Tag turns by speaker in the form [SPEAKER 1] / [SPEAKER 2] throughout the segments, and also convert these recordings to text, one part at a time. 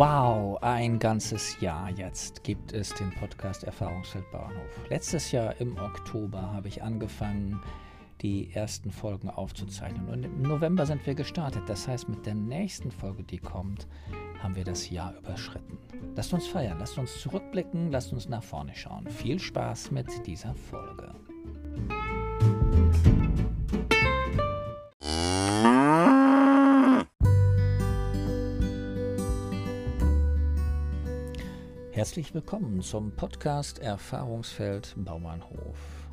[SPEAKER 1] Wow, ein ganzes Jahr jetzt gibt es den Podcast Erfahrungsfeld Bauernhof. Letztes Jahr im Oktober habe ich angefangen, die ersten Folgen aufzuzeichnen. Und im November sind wir gestartet. Das heißt, mit der nächsten Folge, die kommt, haben wir das Jahr überschritten. Lasst uns feiern, lasst uns zurückblicken, lasst uns nach vorne schauen. Viel Spaß mit dieser Folge. Herzlich willkommen zum Podcast Erfahrungsfeld Bauernhof.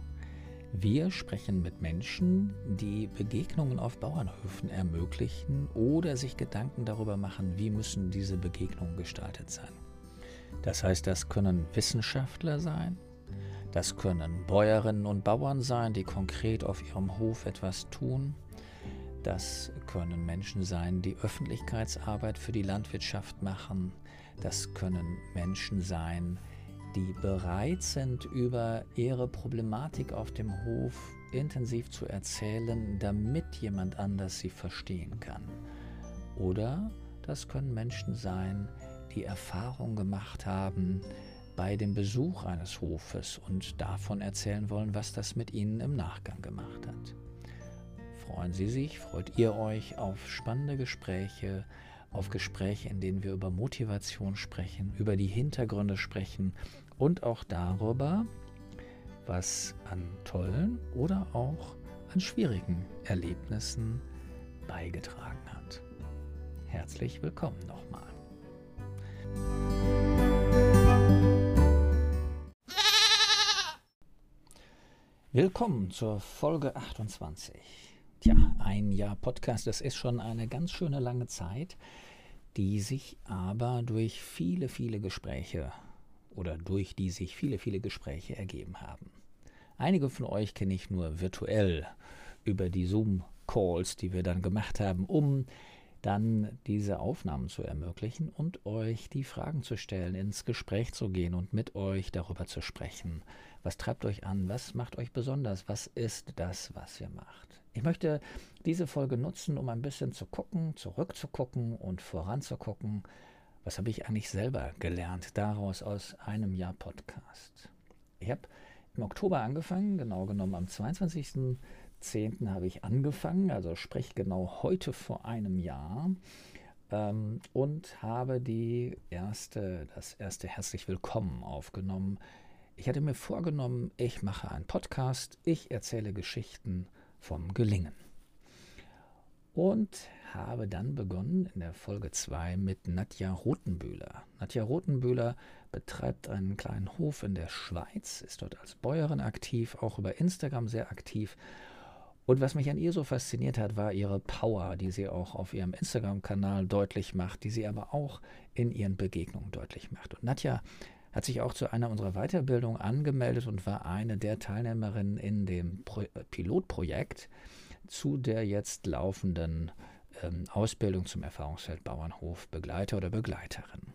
[SPEAKER 1] Wir sprechen mit Menschen, die Begegnungen auf Bauernhöfen ermöglichen oder sich Gedanken darüber machen, wie müssen diese Begegnungen gestaltet sein. Das heißt, das können Wissenschaftler sein, das können Bäuerinnen und Bauern sein, die konkret auf ihrem Hof etwas tun, das können Menschen sein, die Öffentlichkeitsarbeit für die Landwirtschaft machen, das können Menschen sein, die bereit sind, über ihre Problematik auf dem Hof intensiv zu erzählen, damit jemand anders sie verstehen kann. Oder das können Menschen sein, die Erfahrung gemacht haben bei dem Besuch eines Hofes und davon erzählen wollen, was das mit ihnen im Nachgang gemacht hat. Freuen Sie sich, freut ihr euch auf spannende Gespräche, auf Gespräche, in denen wir über Motivation sprechen, über die Hintergründe sprechen und auch darüber, was an tollen oder auch an schwierigen Erlebnissen beigetragen hat. Herzlich willkommen nochmal. Willkommen zur Folge 28. Tja, ein Jahr Podcast, das ist schon eine ganz schöne lange Zeit, die sich aber durch viele, viele Gespräche oder durch die sich viele, viele Gespräche ergeben haben. Einige von euch kenne ich nur virtuell über die Zoom-Calls, die wir dann gemacht haben, um dann diese Aufnahmen zu ermöglichen und euch die Fragen zu stellen, ins Gespräch zu gehen und mit euch darüber zu sprechen. Was treibt euch an? Was macht euch besonders? Was ist das, was ihr macht? Ich möchte diese Folge nutzen, um ein bisschen zu gucken, zurückzugucken und voranzugucken. Was habe ich eigentlich selber gelernt daraus aus einem Jahr Podcast? Ich habe im Oktober angefangen, genau genommen am 22.10. habe ich angefangen, also sprich genau heute vor einem Jahr ähm, und habe die erste, das erste Herzlich Willkommen aufgenommen. Ich hatte mir vorgenommen, ich mache einen Podcast, ich erzähle Geschichten vom Gelingen. Und habe dann begonnen in der Folge 2 mit Nadja Rotenbühler. Nadja Rotenbühler betreibt einen kleinen Hof in der Schweiz, ist dort als Bäuerin aktiv, auch über Instagram sehr aktiv. Und was mich an ihr so fasziniert hat, war ihre Power, die sie auch auf ihrem Instagram-Kanal deutlich macht, die sie aber auch in ihren Begegnungen deutlich macht. Und Nadja hat sich auch zu einer unserer Weiterbildungen angemeldet und war eine der Teilnehmerinnen in dem Pro Pilotprojekt zu der jetzt laufenden ähm, Ausbildung zum Erfahrungsfeld Bauernhof Begleiter oder Begleiterin.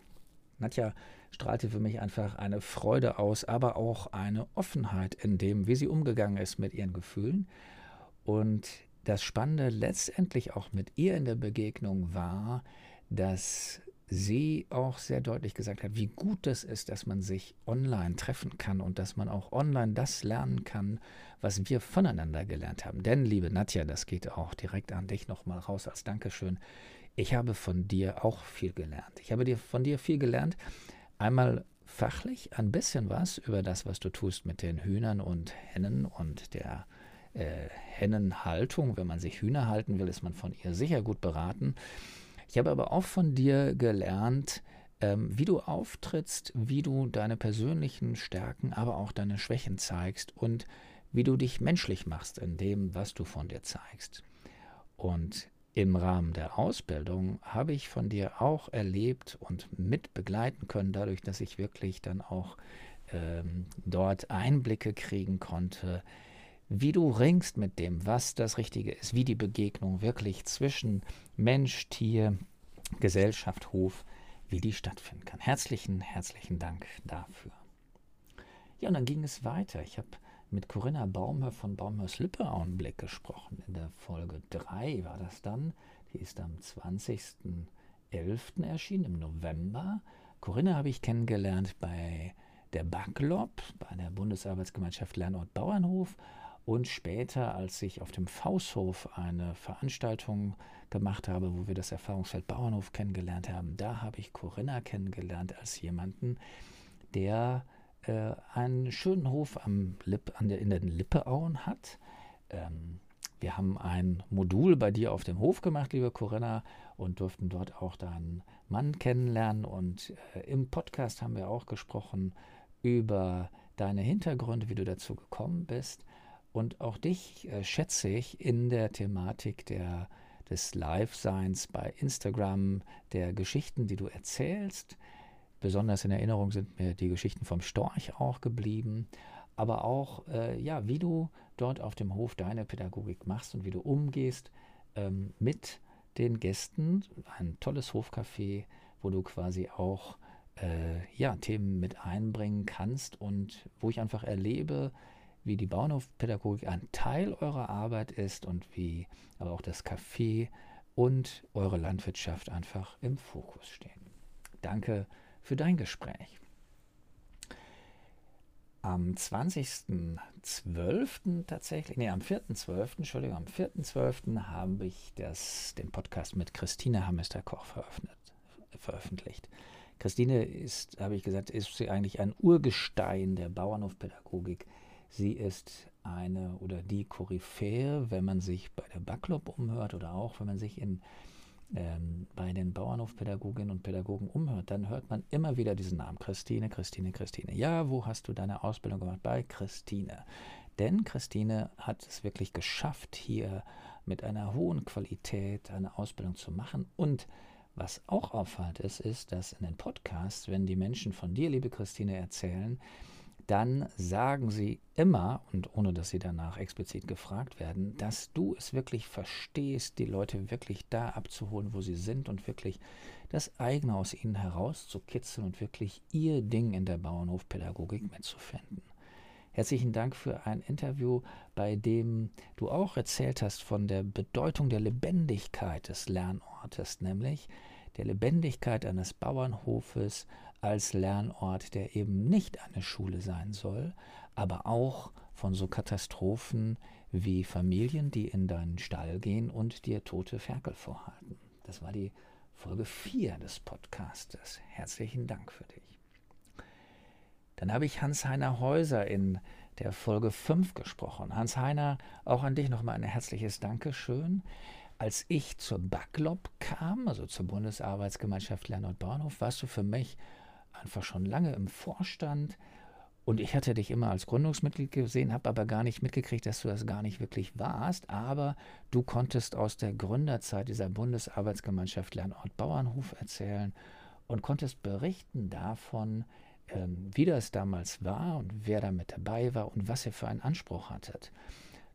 [SPEAKER 1] Nadja strahlte für mich einfach eine Freude aus, aber auch eine Offenheit in dem, wie sie umgegangen ist mit ihren Gefühlen. Und das Spannende letztendlich auch mit ihr in der Begegnung war, dass sie auch sehr deutlich gesagt hat, wie gut es ist, dass man sich online treffen kann und dass man auch online das lernen kann, was wir voneinander gelernt haben. Denn, liebe Nadja, das geht auch direkt an dich nochmal raus als Dankeschön. Ich habe von dir auch viel gelernt. Ich habe dir von dir viel gelernt. Einmal fachlich ein bisschen was über das, was du tust mit den Hühnern und Hennen und der äh, Hennenhaltung. Wenn man sich Hühner halten will, ist man von ihr sicher gut beraten. Ich habe aber auch von dir gelernt, ähm, wie du auftrittst, wie du deine persönlichen Stärken, aber auch deine Schwächen zeigst und wie du dich menschlich machst in dem, was du von dir zeigst. Und im Rahmen der Ausbildung habe ich von dir auch erlebt und mit begleiten können, dadurch, dass ich wirklich dann auch ähm, dort Einblicke kriegen konnte, wie du ringst mit dem, was das Richtige ist, wie die Begegnung wirklich zwischen Mensch, Tier, Gesellschaft, Hof, wie die stattfinden kann. Herzlichen, herzlichen Dank dafür. Ja, und dann ging es weiter. Ich habe mit Corinna Baumhör von Baumhörs Lippe Augenblick gesprochen. In der Folge 3 war das dann. Die ist am 20.11. 11. erschienen, im November. Corinna habe ich kennengelernt bei der BAKLOB, bei der Bundesarbeitsgemeinschaft Lernort Bauernhof und später, als ich auf dem Fausthof eine Veranstaltung gemacht habe, wo wir das Erfahrungsfeld Bauernhof kennengelernt haben, da habe ich Corinna kennengelernt als jemanden, der äh, einen schönen Hof am Lipp, an der, in den Lippeauen hat. Ähm, wir haben ein Modul bei dir auf dem Hof gemacht, liebe Corinna, und durften dort auch deinen Mann kennenlernen. Und äh, im Podcast haben wir auch gesprochen über deine Hintergründe, wie du dazu gekommen bist. Und auch dich äh, schätze ich in der Thematik der, des Live-Seins bei Instagram, der Geschichten, die du erzählst. Besonders in Erinnerung sind mir die Geschichten vom Storch auch geblieben. Aber auch, äh, ja, wie du dort auf dem Hof deine Pädagogik machst und wie du umgehst ähm, mit den Gästen. Ein tolles Hofcafé, wo du quasi auch äh, ja, Themen mit einbringen kannst und wo ich einfach erlebe, wie die Bauernhofpädagogik ein Teil eurer Arbeit ist und wie aber auch das Café und eure Landwirtschaft einfach im Fokus stehen. Danke für dein Gespräch. Am 20.12. tatsächlich, nee, am 4.12., Entschuldigung, am 4.12. habe ich das, den Podcast mit Christine Hamester-Koch veröffentlicht. Christine ist, habe ich gesagt, ist sie eigentlich ein Urgestein der Bauernhofpädagogik. Sie ist eine oder die Koryphäe, wenn man sich bei der Backlop umhört oder auch wenn man sich in, ähm, bei den Bauernhofpädagoginnen und Pädagogen umhört, dann hört man immer wieder diesen Namen Christine, Christine, Christine. Ja, wo hast du deine Ausbildung gemacht? Bei Christine. Denn Christine hat es wirklich geschafft, hier mit einer hohen Qualität eine Ausbildung zu machen und was auch auffällt ist, ist, dass in den Podcasts, wenn die Menschen von dir, liebe Christine, erzählen, dann sagen sie immer, und ohne dass sie danach explizit gefragt werden, dass du es wirklich verstehst, die Leute wirklich da abzuholen, wo sie sind und wirklich das eigene aus ihnen herauszukitzeln und wirklich ihr Ding in der Bauernhofpädagogik mitzufinden. Herzlichen Dank für ein Interview, bei dem du auch erzählt hast von der Bedeutung der Lebendigkeit des Lernortes, nämlich der Lebendigkeit eines Bauernhofes als Lernort, der eben nicht eine Schule sein soll, aber auch von so Katastrophen wie Familien, die in deinen Stall gehen und dir tote Ferkel vorhalten. Das war die Folge 4 des Podcastes. Herzlichen Dank für dich. Dann habe ich Hans-Heiner Häuser in der Folge 5 gesprochen. Hans-Heiner, auch an dich nochmal ein herzliches Dankeschön. Als ich zur BAKLOB kam, also zur Bundesarbeitsgemeinschaft Lernort Bahnhof, warst du für mich einfach schon lange im Vorstand. Und ich hatte dich immer als Gründungsmitglied gesehen, habe aber gar nicht mitgekriegt, dass du das gar nicht wirklich warst. Aber du konntest aus der Gründerzeit dieser Bundesarbeitsgemeinschaft Lernort Bauernhof erzählen und konntest berichten davon, ähm, wie das damals war und wer da mit dabei war und was ihr für einen Anspruch hattet.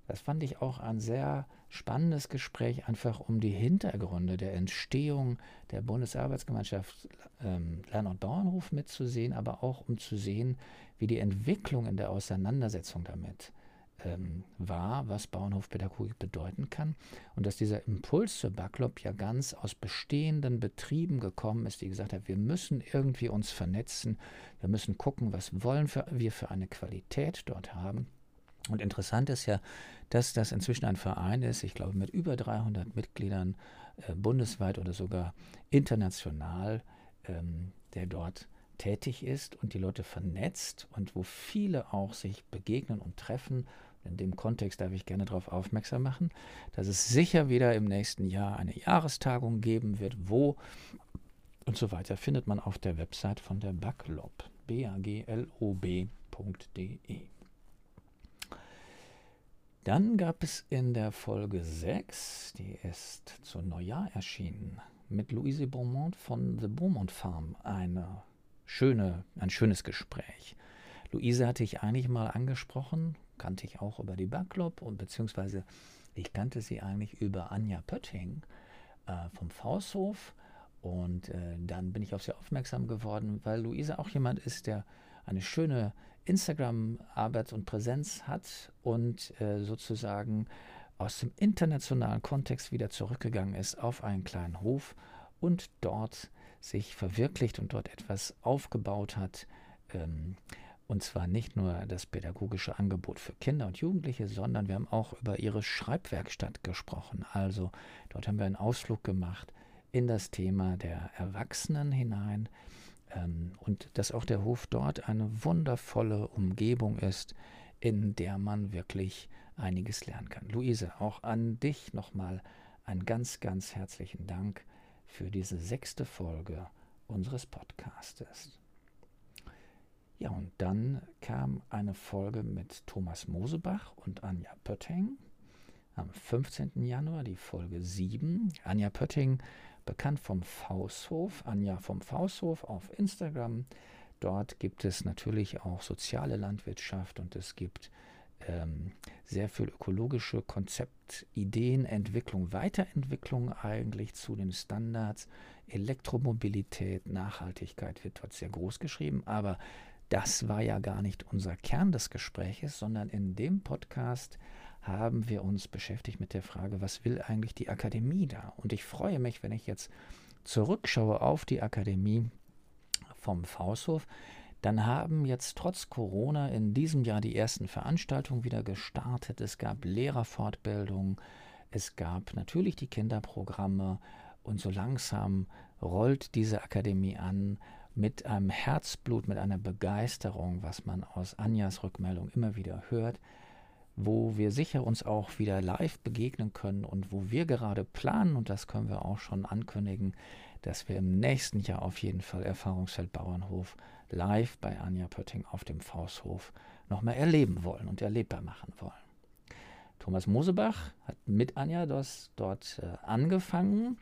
[SPEAKER 1] Das fand ich auch ein sehr spannendes Gespräch, einfach um die Hintergründe der Entstehung der Bundesarbeitsgemeinschaft ähm, Lern- und Bauernhof mitzusehen, aber auch um zu sehen, wie die Entwicklung in der Auseinandersetzung damit ähm, war, was Bauernhofpädagogik bedeuten kann und dass dieser Impuls zur Backlop ja ganz aus bestehenden Betrieben gekommen ist, die gesagt haben, wir müssen irgendwie uns vernetzen, wir müssen gucken, was wollen wir für eine Qualität dort haben. Und interessant ist ja, dass das inzwischen ein Verein ist, ich glaube mit über 300 Mitgliedern äh, bundesweit oder sogar international, ähm, der dort tätig ist und die Leute vernetzt und wo viele auch sich begegnen und treffen in dem Kontext darf ich gerne darauf aufmerksam machen, dass es sicher wieder im nächsten Jahr eine Jahrestagung geben wird, wo und so weiter findet man auf der Website von der Baclob, b-a-g-l-o-b.de. Dann gab es in der Folge 6, die ist zu Neujahr erschienen, mit Louise Beaumont von The Beaumont Farm eine schöne, ein schönes Gespräch. Luise hatte ich eigentlich mal angesprochen, kannte ich auch über die Backlop und beziehungsweise ich kannte sie eigentlich über Anja Pötting äh, vom Fausthof. Und äh, dann bin ich auf sie aufmerksam geworden, weil Luise auch jemand ist, der eine schöne Instagram-Arbeit und Präsenz hat und äh, sozusagen aus dem internationalen Kontext wieder zurückgegangen ist auf einen kleinen Hof und dort sich verwirklicht und dort etwas aufgebaut hat. Ähm, und zwar nicht nur das pädagogische Angebot für Kinder und Jugendliche, sondern wir haben auch über ihre Schreibwerkstatt gesprochen. Also dort haben wir einen Ausflug gemacht in das Thema der Erwachsenen hinein und dass auch der Hof dort eine wundervolle Umgebung ist, in der man wirklich einiges lernen kann. Luise, auch an dich nochmal einen ganz, ganz herzlichen Dank für diese sechste Folge unseres Podcastes. Ja, und dann kam eine Folge mit Thomas Mosebach und Anja Pötting am 15. Januar, die Folge 7. Anja Pötting, bekannt vom Fausthof, Anja vom Fausthof auf Instagram. Dort gibt es natürlich auch soziale Landwirtschaft und es gibt ähm, sehr viel ökologische Konzeptideen, Entwicklung, Weiterentwicklung eigentlich zu den Standards. Elektromobilität, Nachhaltigkeit wird dort sehr groß geschrieben, aber das war ja gar nicht unser Kern des Gespräches, sondern in dem Podcast haben wir uns beschäftigt mit der Frage, was will eigentlich die Akademie da? Und ich freue mich, wenn ich jetzt zurückschaue auf die Akademie vom Fausthof, dann haben jetzt trotz Corona in diesem Jahr die ersten Veranstaltungen wieder gestartet. Es gab Lehrerfortbildungen, es gab natürlich die Kinderprogramme und so langsam rollt diese Akademie an mit einem Herzblut, mit einer Begeisterung, was man aus Anjas Rückmeldung immer wieder hört, wo wir sicher uns auch wieder live begegnen können und wo wir gerade planen, und das können wir auch schon ankündigen, dass wir im nächsten Jahr auf jeden Fall Erfahrungsfeld Bauernhof live bei Anja Pötting auf dem Fausthof nochmal erleben wollen und erlebbar machen wollen. Thomas Mosebach hat mit Anja das dort äh, angefangen.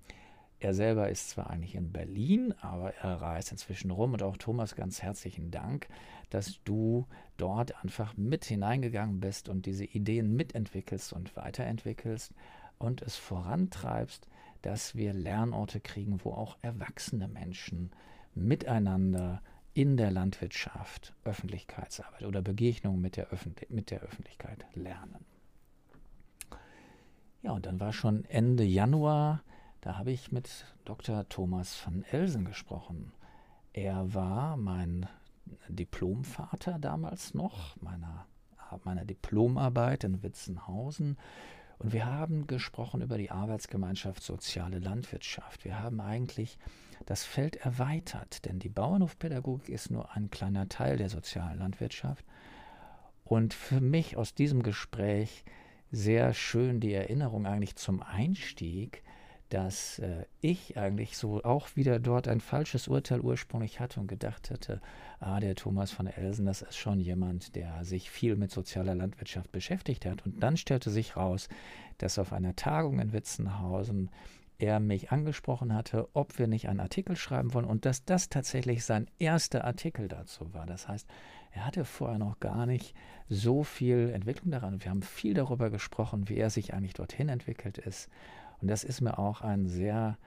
[SPEAKER 1] Er selber ist zwar eigentlich in Berlin, aber er reist inzwischen rum und auch Thomas ganz herzlichen Dank, dass du dort einfach mit hineingegangen bist und diese Ideen mitentwickelst und weiterentwickelst und es vorantreibst, dass wir Lernorte kriegen, wo auch erwachsene Menschen miteinander in der Landwirtschaft Öffentlichkeitsarbeit oder Begegnung mit der, Öffentlich mit der Öffentlichkeit lernen. Ja, und dann war schon Ende Januar, da habe ich mit Dr. Thomas van Elsen gesprochen. Er war mein Diplomvater damals noch, meiner, meiner Diplomarbeit in Witzenhausen. Und wir haben gesprochen über die Arbeitsgemeinschaft Soziale Landwirtschaft. Wir haben eigentlich das Feld erweitert, denn die Bauernhofpädagogik ist nur ein kleiner Teil der sozialen Landwirtschaft. Und für mich aus diesem Gespräch sehr schön die Erinnerung eigentlich zum Einstieg, dass äh, ich eigentlich so auch wieder dort ein falsches Urteil ursprünglich hatte und gedacht hätte, ah, der Thomas von Elsen, das ist schon jemand, der sich viel mit sozialer Landwirtschaft beschäftigt hat. Und dann stellte sich raus, dass auf einer Tagung in Witzenhausen er mich angesprochen hatte, ob wir nicht einen Artikel schreiben wollen und dass das tatsächlich sein erster Artikel dazu war. Das heißt, er hatte vorher noch gar nicht so viel Entwicklung daran. Wir haben viel darüber gesprochen, wie er sich eigentlich dorthin entwickelt ist. Und das ist mir auch ein sehr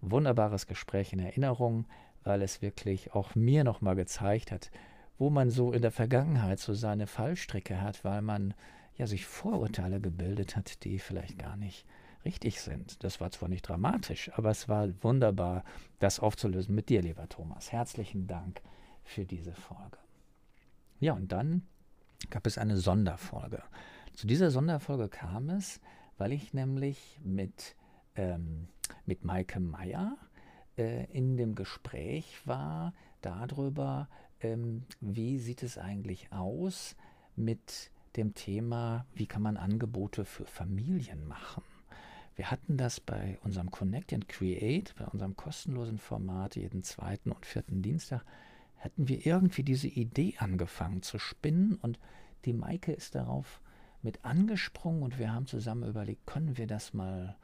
[SPEAKER 1] wunderbares Gespräch in Erinnerung, weil es wirklich auch mir nochmal gezeigt hat, wo man so in der Vergangenheit so seine Fallstricke hat, weil man ja sich Vorurteile gebildet hat, die vielleicht gar nicht richtig sind. Das war zwar nicht dramatisch, aber es war wunderbar, das aufzulösen mit dir, lieber Thomas. Herzlichen Dank für diese Folge. Ja, und dann gab es eine Sonderfolge. Zu dieser Sonderfolge kam es, weil ich nämlich mit, ähm, mit Maike Meyer äh, in dem Gespräch war darüber, ähm, wie sieht es eigentlich aus mit dem Thema, wie kann man Angebote für Familien machen. Wir hatten das bei unserem Connect and Create, bei unserem kostenlosen Format jeden zweiten und vierten Dienstag, hatten wir irgendwie diese Idee angefangen zu spinnen und die Maike ist darauf mit angesprungen und wir haben zusammen überlegt, können wir das mal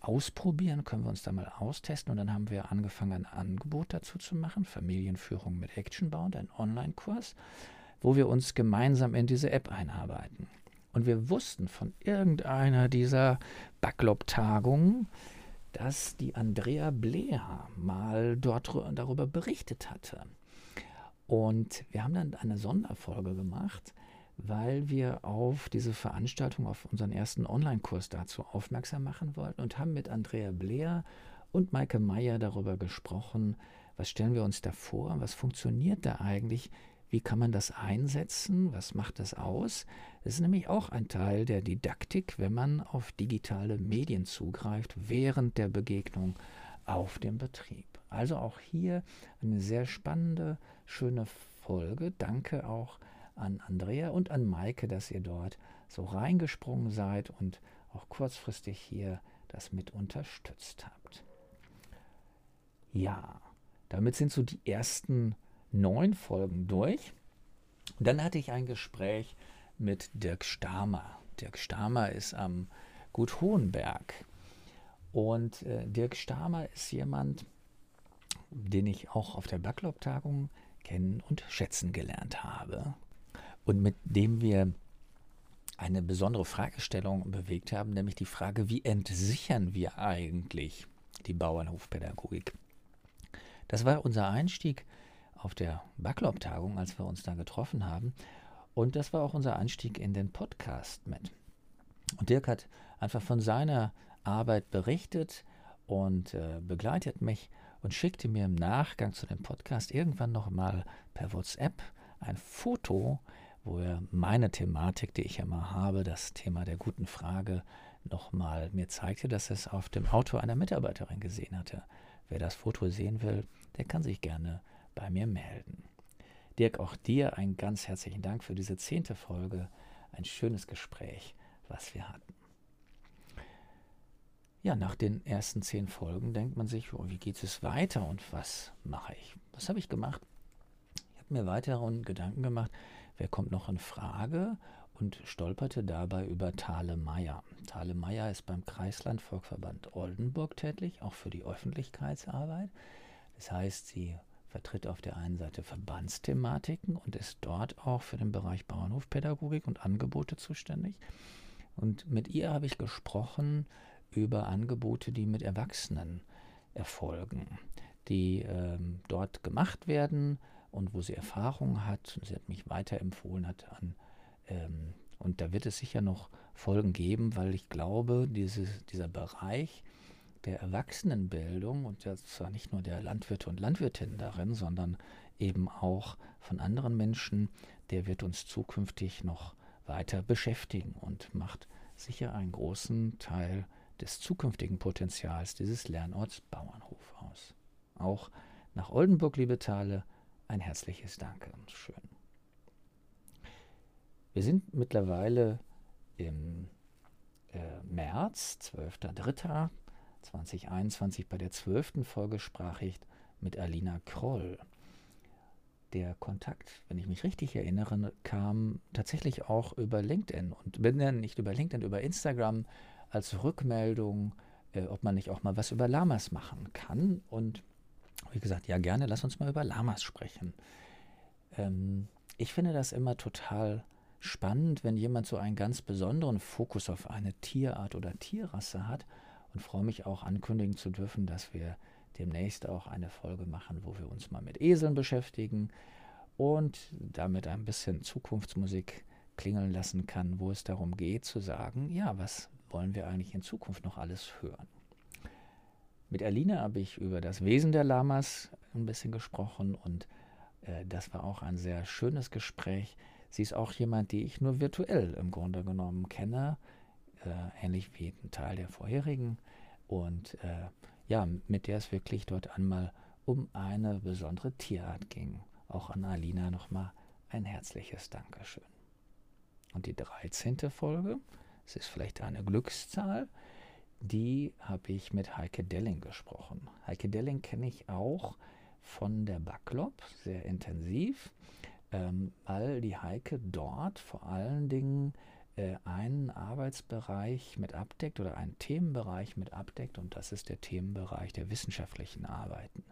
[SPEAKER 1] ausprobieren, können wir uns da mal austesten und dann haben wir angefangen, ein Angebot dazu zu machen, Familienführung mit Actionbound, ein Online-Kurs, wo wir uns gemeinsam in diese App einarbeiten. Und wir wussten von irgendeiner dieser Backlog-Tagungen, dass die Andrea Blair mal dort darüber berichtet hatte. Und wir haben dann eine Sonderfolge gemacht, weil wir auf diese Veranstaltung, auf unseren ersten Online-Kurs dazu aufmerksam machen wollten und haben mit Andrea Blair und Maike Meyer darüber gesprochen, was stellen wir uns da vor, was funktioniert da eigentlich, wie kann man das einsetzen, was macht das aus. Das ist nämlich auch ein Teil der Didaktik, wenn man auf digitale Medien zugreift während der Begegnung auf dem Betrieb. Also auch hier eine sehr spannende, schöne Folge. Danke auch an Andrea und an Maike, dass ihr dort so reingesprungen seid und auch kurzfristig hier das mit unterstützt habt. Ja, damit sind so die ersten neun Folgen durch. Dann hatte ich ein Gespräch mit Dirk Stamer. Dirk Stamer ist am Gut Hohenberg. Und äh, Dirk Stamer ist jemand, den ich auch auf der Backlog-Tagung kennen und schätzen gelernt habe. Und mit dem wir eine besondere Fragestellung bewegt haben, nämlich die Frage, wie entsichern wir eigentlich die Bauernhofpädagogik? Das war unser Einstieg auf der Backlog-Tagung, als wir uns da getroffen haben. Und das war auch unser Einstieg in den Podcast mit. Und Dirk hat einfach von seiner Arbeit berichtet und äh, begleitet mich und schickte mir im Nachgang zu dem Podcast irgendwann noch mal per WhatsApp ein Foto, wo er meine Thematik, die ich immer habe, das Thema der guten Frage, nochmal mir zeigte, dass es auf dem Auto einer Mitarbeiterin gesehen hatte. Wer das Foto sehen will, der kann sich gerne bei mir melden. Dirk, auch dir einen ganz herzlichen Dank für diese zehnte Folge. Ein schönes Gespräch, was wir hatten. Ja, nach den ersten zehn Folgen denkt man sich, oh, wie geht es weiter und was mache ich? Was habe ich gemacht? Ich habe mir weiteren Gedanken gemacht, wer kommt noch in Frage und stolperte dabei über Thale Meyer. Thale Meyer ist beim Kreislandvolkverband Oldenburg tätig, auch für die Öffentlichkeitsarbeit. Das heißt, sie vertritt auf der einen Seite Verbandsthematiken und ist dort auch für den Bereich Bauernhofpädagogik und Angebote zuständig. Und mit ihr habe ich gesprochen über Angebote, die mit Erwachsenen erfolgen, die ähm, dort gemacht werden und wo sie Erfahrung hat. Sie hat mich weiterempfohlen hat an ähm, und da wird es sicher noch Folgen geben, weil ich glaube, dieses, dieser Bereich der Erwachsenenbildung und zwar nicht nur der Landwirte und Landwirtinnen darin, sondern eben auch von anderen Menschen, der wird uns zukünftig noch weiter beschäftigen und macht sicher einen großen Teil des zukünftigen Potenzials dieses Lernorts Bauernhof aus. Auch nach Oldenburg, liebe Thale, ein herzliches Danke und schön. Wir sind mittlerweile im äh, März, 12.03. 2021 bei der zwölften Folge sprach ich mit Alina Kroll. Der Kontakt, wenn ich mich richtig erinnere, kam tatsächlich auch über LinkedIn und wenn dann nicht über LinkedIn, über Instagram als Rückmeldung, äh, ob man nicht auch mal was über Lamas machen kann. Und wie gesagt, ja gerne, lass uns mal über Lamas sprechen. Ähm, ich finde das immer total spannend, wenn jemand so einen ganz besonderen Fokus auf eine Tierart oder Tierrasse hat und freue mich auch ankündigen zu dürfen, dass wir demnächst auch eine Folge machen, wo wir uns mal mit Eseln beschäftigen und damit ein bisschen Zukunftsmusik klingeln lassen kann, wo es darum geht zu sagen, ja, was wollen wir eigentlich in Zukunft noch alles hören. Mit Alina habe ich über das Wesen der Lamas ein bisschen gesprochen und äh, das war auch ein sehr schönes Gespräch. Sie ist auch jemand, die ich nur virtuell im Grunde genommen kenne, äh, ähnlich wie ein Teil der vorherigen. Und äh, ja, mit der es wirklich dort einmal um eine besondere Tierart ging. Auch an Alina nochmal ein herzliches Dankeschön. Und die 13. Folge, es ist vielleicht eine Glückszahl, die habe ich mit Heike Delling gesprochen. Heike Delling kenne ich auch von der Backlop sehr intensiv, ähm, weil die Heike dort vor allen Dingen äh, einen Arbeitsbereich mit abdeckt oder einen Themenbereich mit abdeckt und das ist der Themenbereich der wissenschaftlichen Arbeiten.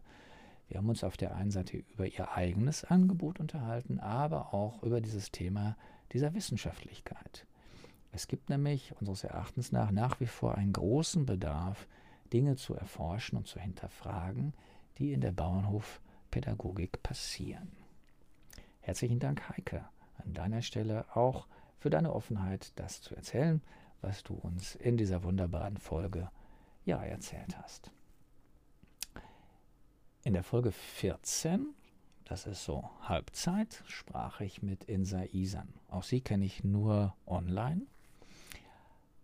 [SPEAKER 1] Wir haben uns auf der einen Seite über ihr eigenes Angebot unterhalten, aber auch über dieses Thema dieser Wissenschaftlichkeit. Es gibt nämlich unseres Erachtens nach nach wie vor einen großen Bedarf, Dinge zu erforschen und zu hinterfragen, die in der Bauernhofpädagogik passieren. Herzlichen Dank, Heike, an deiner Stelle auch für deine Offenheit, das zu erzählen, was du uns in dieser wunderbaren Folge ja erzählt hast. In der Folge 14, das ist so Halbzeit, sprach ich mit Insa Isan. Auch sie kenne ich nur online.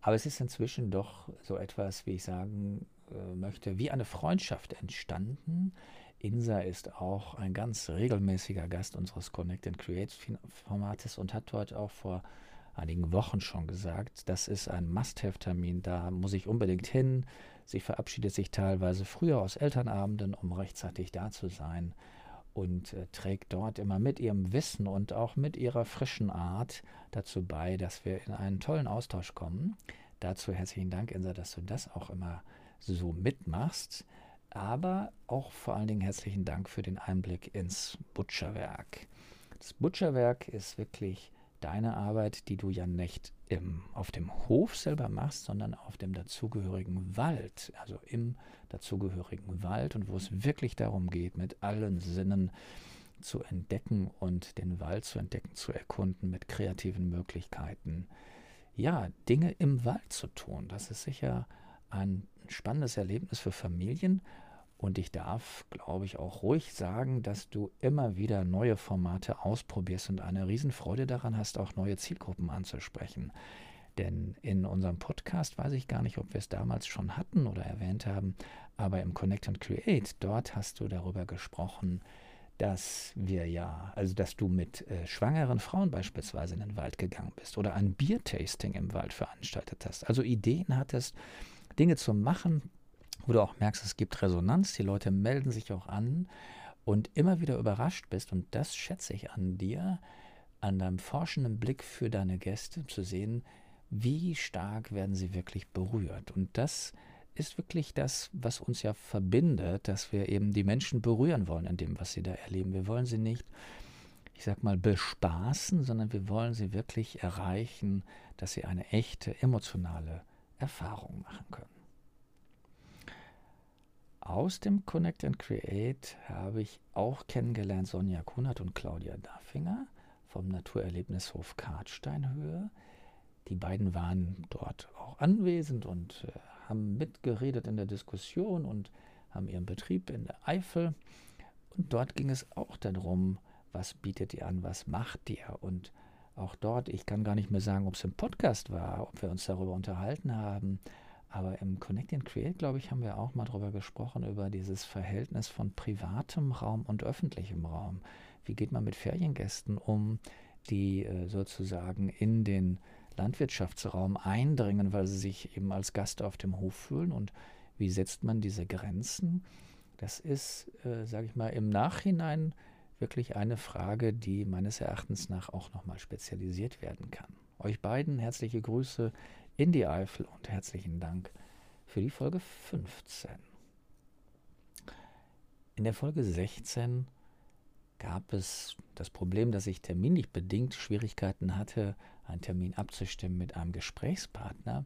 [SPEAKER 1] Aber es ist inzwischen doch so etwas, wie ich sagen äh, möchte, wie eine Freundschaft entstanden. Insa ist auch ein ganz regelmäßiger Gast unseres Connect and Create Formates und hat dort auch vor einigen Wochen schon gesagt, das ist ein Must-Have-Termin, da muss ich unbedingt hin. Sie verabschiedet sich teilweise früher aus Elternabenden, um rechtzeitig da zu sein und äh, trägt dort immer mit ihrem Wissen und auch mit ihrer frischen Art dazu bei, dass wir in einen tollen Austausch kommen. Dazu herzlichen Dank, Insa, dass du das auch immer so mitmachst. Aber auch vor allen Dingen herzlichen Dank für den Einblick ins Butcherwerk. Das Butcherwerk ist wirklich deine Arbeit, die du ja nicht im, auf dem Hof selber machst, sondern auf dem dazugehörigen Wald, also im dazugehörigen Wald und wo es wirklich darum geht, mit allen Sinnen zu entdecken und den Wald zu entdecken, zu erkunden mit kreativen Möglichkeiten. Ja, Dinge im Wald zu tun, das ist sicher ein spannendes Erlebnis für Familien, und ich darf, glaube ich, auch ruhig sagen, dass du immer wieder neue Formate ausprobierst und eine Riesenfreude daran hast, auch neue Zielgruppen anzusprechen. Denn in unserem Podcast weiß ich gar nicht, ob wir es damals schon hatten oder erwähnt haben, aber im Connect and Create, dort hast du darüber gesprochen, dass wir ja, also dass du mit äh, schwangeren Frauen beispielsweise in den Wald gegangen bist oder ein Biertasting im Wald veranstaltet hast. Also Ideen hattest, Dinge zu machen, wo du auch merkst, es gibt Resonanz, die Leute melden sich auch an und immer wieder überrascht bist. Und das schätze ich an dir, an deinem forschenden Blick für deine Gäste zu sehen, wie stark werden sie wirklich berührt. Und das ist wirklich das, was uns ja verbindet, dass wir eben die Menschen berühren wollen in dem, was sie da erleben. Wir wollen sie nicht, ich sag mal, bespaßen, sondern wir wollen sie wirklich erreichen, dass sie eine echte emotionale Erfahrung machen können. Aus dem Connect and Create habe ich auch kennengelernt Sonja Kunert und Claudia Daffinger vom Naturerlebnishof Kartsteinhöhe. Die beiden waren dort auch anwesend und äh, haben mitgeredet in der Diskussion und haben ihren Betrieb in der Eifel. Und dort ging es auch darum, was bietet ihr an, was macht ihr? Und auch dort, ich kann gar nicht mehr sagen, ob es im Podcast war, ob wir uns darüber unterhalten haben, aber im Connect and Create, glaube ich, haben wir auch mal darüber gesprochen, über dieses Verhältnis von privatem Raum und öffentlichem Raum. Wie geht man mit Feriengästen um, die äh, sozusagen in den Landwirtschaftsraum eindringen, weil sie sich eben als Gast auf dem Hof fühlen und wie setzt man diese Grenzen? Das ist, äh, sage ich mal, im Nachhinein wirklich eine Frage, die meines Erachtens nach auch nochmal spezialisiert werden kann. Euch beiden herzliche Grüße in die Eifel und herzlichen Dank für die Folge 15. In der Folge 16 gab es das Problem, dass ich terminlich bedingt Schwierigkeiten hatte, einen Termin abzustimmen mit einem Gesprächspartner.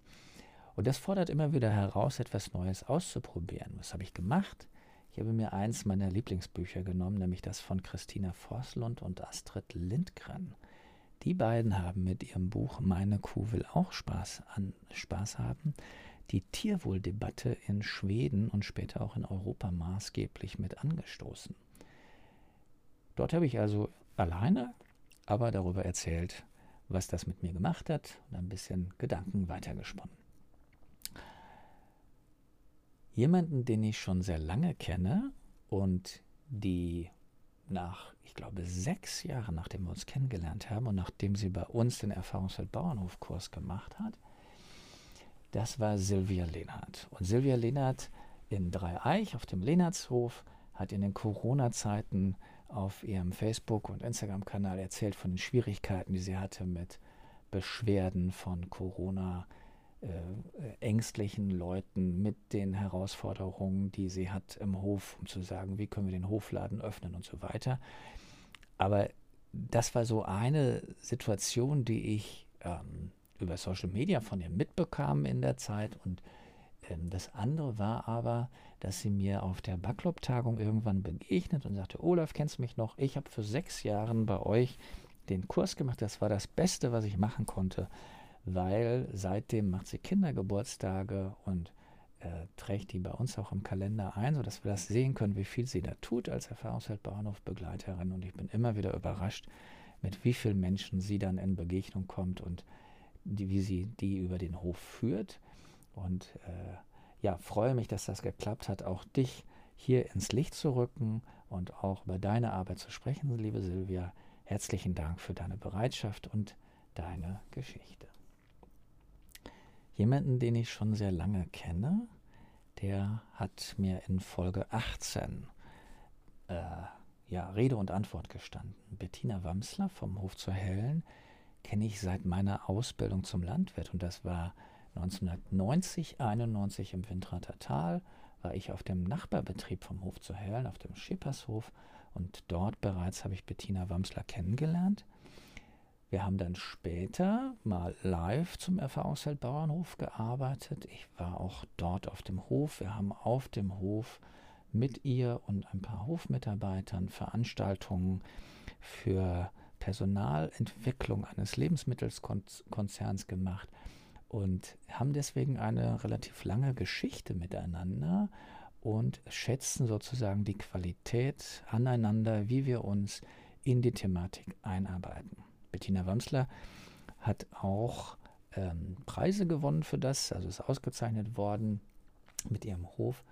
[SPEAKER 1] Und das fordert immer wieder heraus, etwas Neues auszuprobieren. Was habe ich gemacht? Ich habe mir eins meiner Lieblingsbücher genommen, nämlich das von Christina Forslund und Astrid Lindgren. Die beiden haben mit ihrem Buch Meine Kuh will auch Spaß, an, Spaß haben die Tierwohldebatte in Schweden und später auch in Europa maßgeblich mit angestoßen. Dort habe ich also alleine aber darüber erzählt, was das mit mir gemacht hat und ein bisschen Gedanken weitergesponnen. Jemanden, den ich schon sehr lange kenne und die nach, ich glaube, sechs Jahren, nachdem wir uns kennengelernt haben und nachdem sie bei uns den Erfahrungsfeld Bauernhofkurs gemacht hat, das war Silvia Lehnhardt. Und Silvia Lehnhardt in Dreieich auf dem Lehnertshof hat in den Corona-Zeiten auf ihrem Facebook- und Instagram-Kanal erzählt von den Schwierigkeiten, die sie hatte mit Beschwerden von Corona, äh, ängstlichen Leuten mit den Herausforderungen, die sie hat im Hof, um zu sagen, wie können wir den Hofladen öffnen und so weiter. Aber das war so eine Situation, die ich ähm, über Social Media von ihr mitbekam in der Zeit. Und ähm, das andere war aber, dass sie mir auf der Backlop-Tagung irgendwann begegnet und sagte, Olaf, kennst du mich noch? Ich habe für sechs Jahren bei euch den Kurs gemacht. Das war das Beste, was ich machen konnte weil seitdem macht sie Kindergeburtstage und äh, trägt die bei uns auch im Kalender ein, sodass wir das sehen können, wie viel sie da tut als Erfahrungswelt Bauernhofbegleiterin. Und ich bin immer wieder überrascht, mit wie vielen Menschen sie dann in Begegnung kommt und die, wie sie die über den Hof führt. Und äh, ja, freue mich, dass das geklappt hat, auch dich hier ins Licht zu rücken und auch über deine Arbeit zu sprechen, liebe Silvia. Herzlichen Dank für deine Bereitschaft und deine Geschichte. Jemanden, den ich schon sehr lange kenne, der hat mir in Folge 18 äh, ja, Rede und Antwort gestanden. Bettina Wamsler vom Hof zur Hellen kenne ich seit meiner Ausbildung zum Landwirt und das war 1990, 91 im Windrater Tal war ich auf dem Nachbarbetrieb vom Hof zur Hellen, auf dem Schippershof und dort bereits habe ich Bettina Wamsler kennengelernt. Wir haben dann später mal live zum Erfahrungsfeld Bauernhof gearbeitet. Ich war auch dort auf dem Hof. Wir haben auf dem Hof mit ihr und ein paar Hofmitarbeitern Veranstaltungen für Personalentwicklung eines Lebensmittelskonzerns gemacht und haben deswegen eine relativ lange Geschichte miteinander und schätzen sozusagen die Qualität aneinander, wie wir uns in die Thematik einarbeiten. Bettina Wamsler hat auch ähm, Preise gewonnen für das, also ist ausgezeichnet worden mit ihrem Hof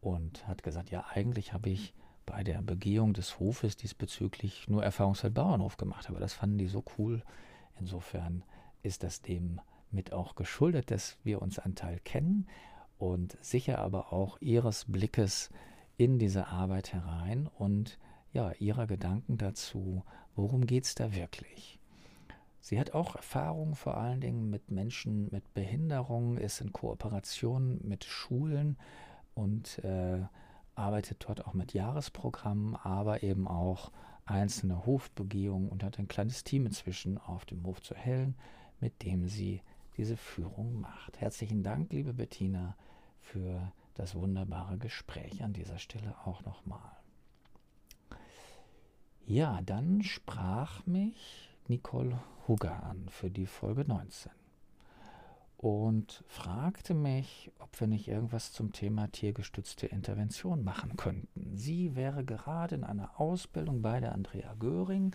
[SPEAKER 1] und hat gesagt, ja, eigentlich habe ich bei der Begehung des Hofes diesbezüglich nur Erfahrungsfeld Bauernhof gemacht, aber das fanden die so cool. Insofern ist das dem mit auch geschuldet, dass wir uns einen Teil kennen und sicher aber auch ihres Blickes in diese Arbeit herein und ja, ihrer Gedanken dazu, worum geht es da wirklich. Sie hat auch Erfahrung vor allen Dingen mit Menschen mit Behinderung, ist in Kooperation mit Schulen und äh, arbeitet dort auch mit Jahresprogrammen, aber eben auch einzelne Hofbegehungen und hat ein kleines Team inzwischen auf dem Hof zu Hellen, mit dem sie diese Führung macht. Herzlichen Dank, liebe Bettina, für das wunderbare Gespräch an dieser Stelle auch nochmal. Ja, dann sprach mich Nicole Hugger an für die Folge 19 und fragte mich, ob wir nicht irgendwas zum Thema tiergestützte Intervention machen könnten. Sie wäre gerade in einer Ausbildung bei der Andrea Göring.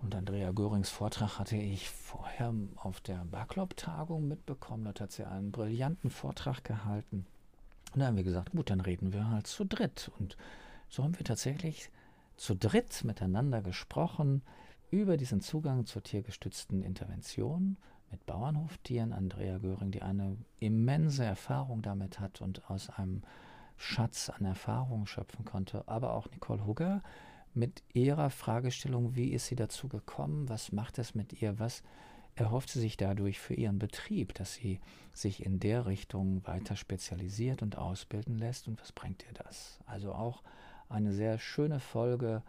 [SPEAKER 1] Und Andrea Görings Vortrag hatte ich vorher auf der Backlop-Tagung mitbekommen. Dort hat sie einen brillanten Vortrag gehalten. Und da haben wir gesagt, gut, dann reden wir halt zu dritt. Und so haben wir tatsächlich zu dritt miteinander gesprochen über diesen Zugang zur tiergestützten Intervention mit Bauernhoftieren. Andrea Göring, die eine immense Erfahrung damit hat und aus einem Schatz an Erfahrungen schöpfen konnte, aber auch Nicole Hugger mit ihrer Fragestellung, wie ist sie dazu gekommen, was macht es mit ihr, was erhofft sie sich dadurch für ihren Betrieb, dass sie sich in der Richtung weiter spezialisiert und ausbilden lässt und was bringt ihr das? Also auch eine sehr schöne Folge,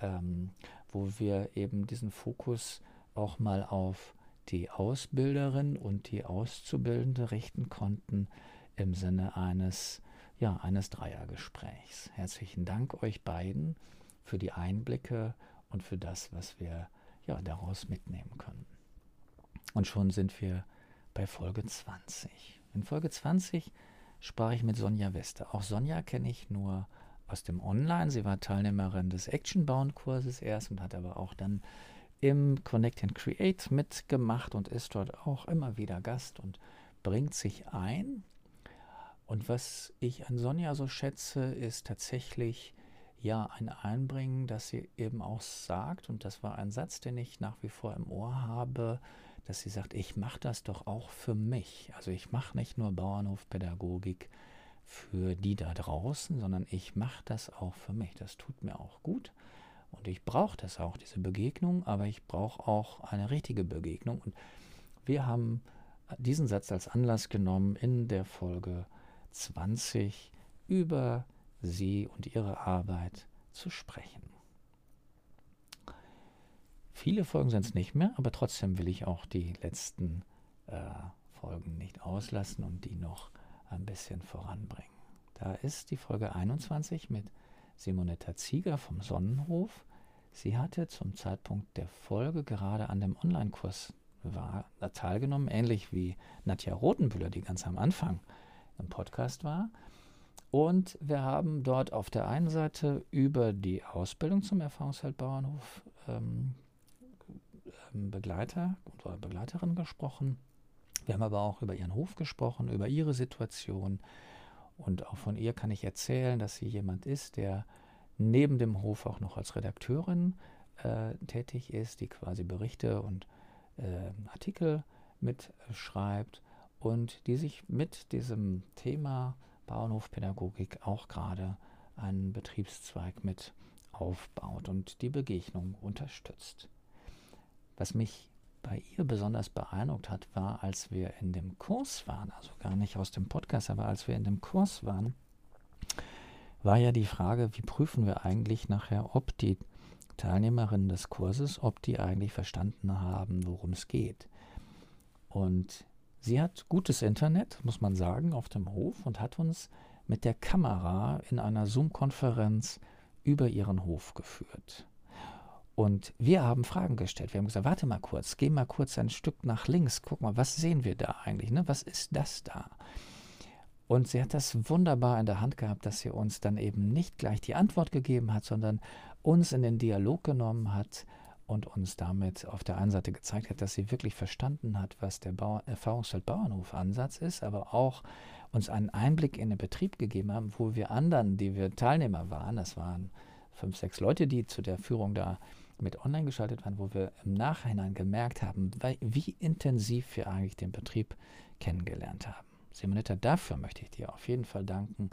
[SPEAKER 1] ähm, wo wir eben diesen Fokus auch mal auf die Ausbilderin und die Auszubildende richten konnten im Sinne eines, ja, eines Dreiergesprächs. Herzlichen Dank euch beiden für die Einblicke und für das, was wir ja daraus mitnehmen können. Und schon sind wir bei Folge 20. In Folge 20 sprach ich mit Sonja Wester. Auch Sonja kenne ich nur aus dem Online. Sie war Teilnehmerin des Action-Bound-Kurses erst und hat aber auch dann im Connect and Create mitgemacht und ist dort auch immer wieder Gast und bringt sich ein. Und was ich an Sonja so schätze, ist tatsächlich ja ein Einbringen, dass sie eben auch sagt, und das war ein Satz, den ich nach wie vor im Ohr habe, dass sie sagt, ich mache das doch auch für mich. Also ich mache nicht nur Bauernhofpädagogik für die da draußen, sondern ich mache das auch für mich. Das tut mir auch gut. Und ich brauche das auch, diese Begegnung, aber ich brauche auch eine richtige Begegnung. Und wir haben diesen Satz als Anlass genommen, in der Folge 20 über sie und ihre Arbeit zu sprechen. Viele Folgen sind es nicht mehr, aber trotzdem will ich auch die letzten äh, Folgen nicht auslassen und die noch ein bisschen voranbringen. Da ist die Folge 21 mit Simonetta Zieger vom Sonnenhof. Sie hatte zum Zeitpunkt der Folge gerade an dem Online-Kurs war, teilgenommen, ähnlich wie Nadja Rotenbühler, die ganz am Anfang im Podcast war. Und wir haben dort auf der einen Seite über die Ausbildung zum Erfahrungsfeldbauernhof ähm, ähm, Begleiter oder Begleiterin gesprochen. Wir haben aber auch über ihren Hof gesprochen, über ihre Situation. Und auch von ihr kann ich erzählen, dass sie jemand ist, der neben dem Hof auch noch als Redakteurin äh, tätig ist, die quasi Berichte und äh, Artikel mitschreibt und die sich mit diesem Thema Bauernhofpädagogik auch gerade einen Betriebszweig mit aufbaut und die Begegnung unterstützt. Was mich bei ihr besonders beeindruckt hat, war, als wir in dem Kurs waren, also gar nicht aus dem Podcast, aber als wir in dem Kurs waren, war ja die Frage, wie prüfen wir eigentlich nachher, ob die Teilnehmerinnen des Kurses, ob die eigentlich verstanden haben, worum es geht. Und sie hat gutes Internet, muss man sagen, auf dem Hof und hat uns mit der Kamera in einer Zoom-Konferenz über ihren Hof geführt. Und wir haben Fragen gestellt. Wir haben gesagt, warte mal kurz, geh mal kurz ein Stück nach links, guck mal, was sehen wir da eigentlich? Ne? Was ist das da? Und sie hat das wunderbar in der Hand gehabt, dass sie uns dann eben nicht gleich die Antwort gegeben hat, sondern uns in den Dialog genommen hat und uns damit auf der einen Seite gezeigt hat, dass sie wirklich verstanden hat, was der Bau Erfahrungsfeld Bauernhof-Ansatz ist, aber auch uns einen Einblick in den Betrieb gegeben haben, wo wir anderen, die wir Teilnehmer waren, das waren fünf, sechs Leute, die zu der Führung da mit online geschaltet waren, wo wir im Nachhinein gemerkt haben, wie intensiv wir eigentlich den Betrieb kennengelernt haben. Simonetta, dafür möchte ich dir auf jeden Fall danken,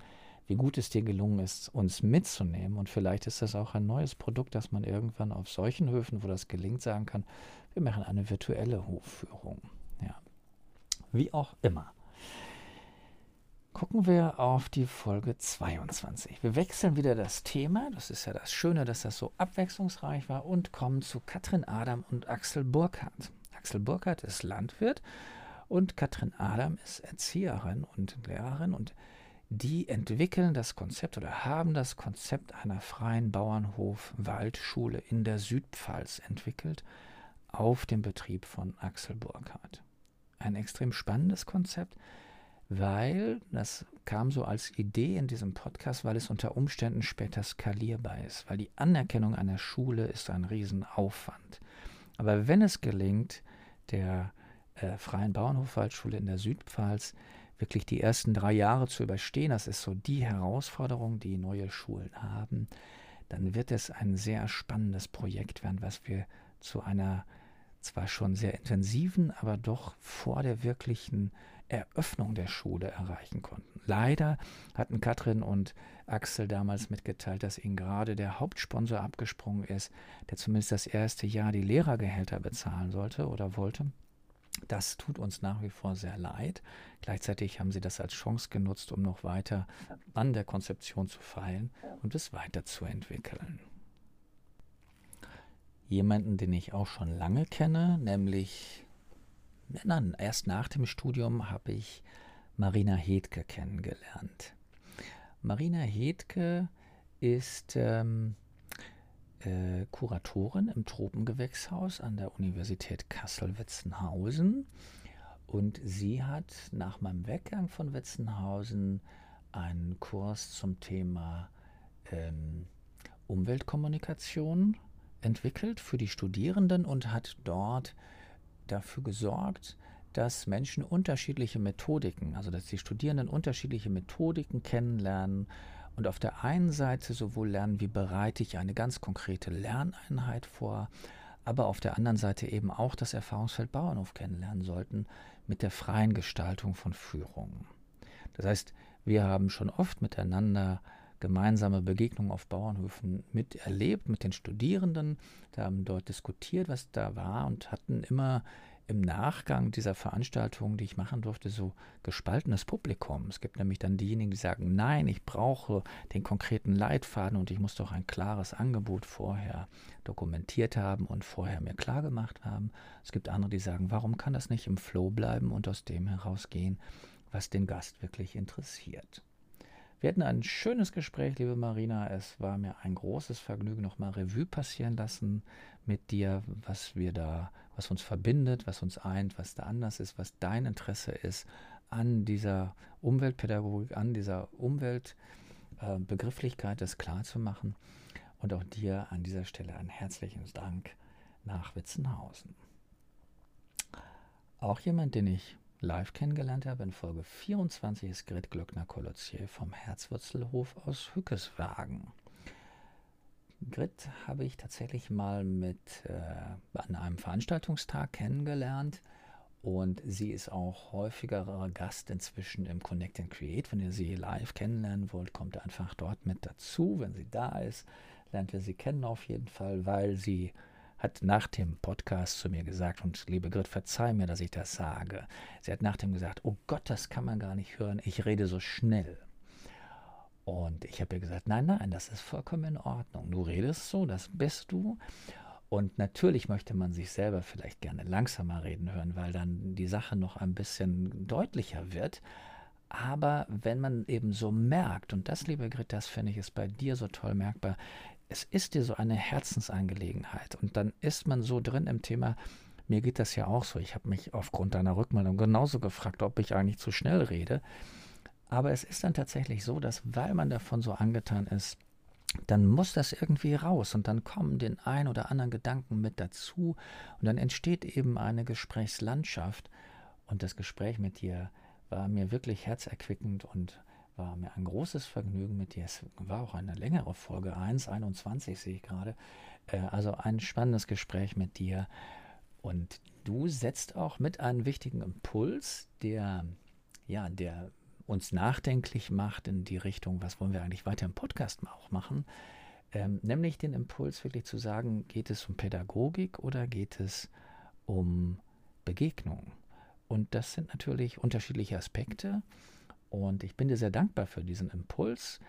[SPEAKER 1] wie gut es dir gelungen ist, uns mitzunehmen. Und vielleicht ist das auch ein neues Produkt, dass man irgendwann auf solchen Höfen, wo das gelingt, sagen kann, wir machen eine virtuelle Hofführung. Ja. Wie auch immer. Gucken wir auf die Folge 22. Wir wechseln wieder das Thema. Das ist ja das Schöne, dass das so abwechslungsreich war und kommen zu Katrin Adam und Axel Burkhardt. Axel Burkhardt ist Landwirt und Katrin Adam ist Erzieherin und Lehrerin und die entwickeln das Konzept oder haben das Konzept einer freien Bauernhof-Waldschule in der Südpfalz entwickelt auf dem Betrieb von Axel Burkhardt. Ein extrem spannendes Konzept, weil das kam so als Idee in diesem Podcast, weil es unter Umständen später skalierbar ist, weil die Anerkennung einer Schule ist ein Riesenaufwand. Aber wenn es gelingt, der äh, Freien Bauernhofwaldschule in der Südpfalz wirklich die ersten drei Jahre zu überstehen, das ist so die Herausforderung, die neue Schulen haben, dann wird es ein sehr spannendes Projekt werden, was wir zu einer zwar schon sehr intensiven, aber doch vor der wirklichen Eröffnung der Schule erreichen konnten. Leider hatten Katrin und Axel damals mitgeteilt, dass ihnen gerade der Hauptsponsor abgesprungen ist, der zumindest das erste Jahr die Lehrergehälter bezahlen sollte oder wollte. Das tut uns nach wie vor sehr leid. Gleichzeitig haben sie das als Chance genutzt, um noch weiter an der Konzeption zu feilen und es weiterzuentwickeln. Jemanden, den ich auch schon lange kenne, nämlich nein, erst nach dem Studium habe ich Marina Hedke kennengelernt. Marina Hedke ist ähm, äh, Kuratorin im Tropengewächshaus an der Universität Kassel-Wetzenhausen. Und sie hat nach meinem Weggang von Wetzenhausen einen Kurs zum Thema ähm, Umweltkommunikation entwickelt für die Studierenden und hat dort dafür gesorgt, dass Menschen unterschiedliche Methodiken, also dass die Studierenden unterschiedliche Methodiken kennenlernen, und auf der einen Seite sowohl lernen, wie bereite ich eine ganz konkrete Lerneinheit vor, aber auf der anderen Seite eben auch das Erfahrungsfeld Bauernhof kennenlernen sollten mit der freien Gestaltung von Führungen. Das heißt, wir haben schon oft miteinander gemeinsame Begegnungen auf Bauernhöfen miterlebt mit den Studierenden, da haben dort diskutiert, was da war und hatten immer im Nachgang dieser Veranstaltung, die ich machen durfte, so gespaltenes Publikum. Es gibt nämlich dann diejenigen, die sagen, nein, ich brauche den konkreten Leitfaden und ich muss doch ein klares Angebot vorher dokumentiert haben und vorher mir klar gemacht haben. Es gibt andere, die sagen, warum kann das nicht im Flow bleiben und aus dem herausgehen, was den Gast wirklich interessiert. Wir hatten ein schönes Gespräch, liebe Marina. Es war mir ein großes Vergnügen, nochmal Revue passieren lassen mit dir, was wir da, was uns verbindet, was uns eint, was da anders ist, was dein Interesse ist an dieser Umweltpädagogik, an dieser Umweltbegrifflichkeit, äh, das klarzumachen. Und auch dir an dieser Stelle ein herzliches Dank nach Witzenhausen. Auch jemand, den ich live kennengelernt habe, in Folge 24 ist Grit Glöckner-Kolozier vom Herzwurzelhof aus Hückeswagen. Grit habe ich tatsächlich mal mit äh, an einem Veranstaltungstag kennengelernt und sie ist auch häufigerer Gast inzwischen im Connect and Create. Wenn ihr sie live kennenlernen wollt, kommt einfach dort mit dazu. Wenn sie da ist, lernt ihr sie kennen auf jeden Fall, weil sie hat nach dem Podcast zu mir gesagt, und liebe Grit, verzeih mir, dass ich das sage. Sie hat nach dem gesagt, oh Gott, das kann man gar nicht hören, ich rede so schnell. Und ich habe ihr gesagt, nein, nein, das ist vollkommen in Ordnung. Du redest so, das bist du. Und natürlich möchte man sich selber vielleicht gerne langsamer reden hören, weil dann die Sache noch ein bisschen deutlicher wird. Aber wenn man eben so merkt, und das, liebe Grit, das finde ich ist bei dir so toll merkbar, es ist dir so eine Herzensangelegenheit. Und dann ist man so drin im Thema, mir geht das ja auch so. Ich habe mich aufgrund deiner Rückmeldung genauso gefragt, ob ich eigentlich zu schnell rede. Aber es ist dann tatsächlich so, dass weil man davon so angetan ist, dann muss das irgendwie raus und dann kommen den ein oder anderen Gedanken mit dazu und dann entsteht eben eine Gesprächslandschaft und das Gespräch mit dir war mir wirklich herzerquickend und war mir ein großes Vergnügen mit dir. Es war auch eine längere Folge, 1,21 sehe ich gerade. Äh, also ein spannendes Gespräch mit dir und du setzt auch mit einem wichtigen Impuls, der ja, der uns nachdenklich macht in die Richtung, was wollen wir eigentlich weiter im Podcast auch machen, ähm, nämlich den Impuls wirklich zu sagen, geht es um Pädagogik oder geht es um Begegnung? Und das sind natürlich unterschiedliche Aspekte und ich bin dir sehr dankbar für diesen Impuls,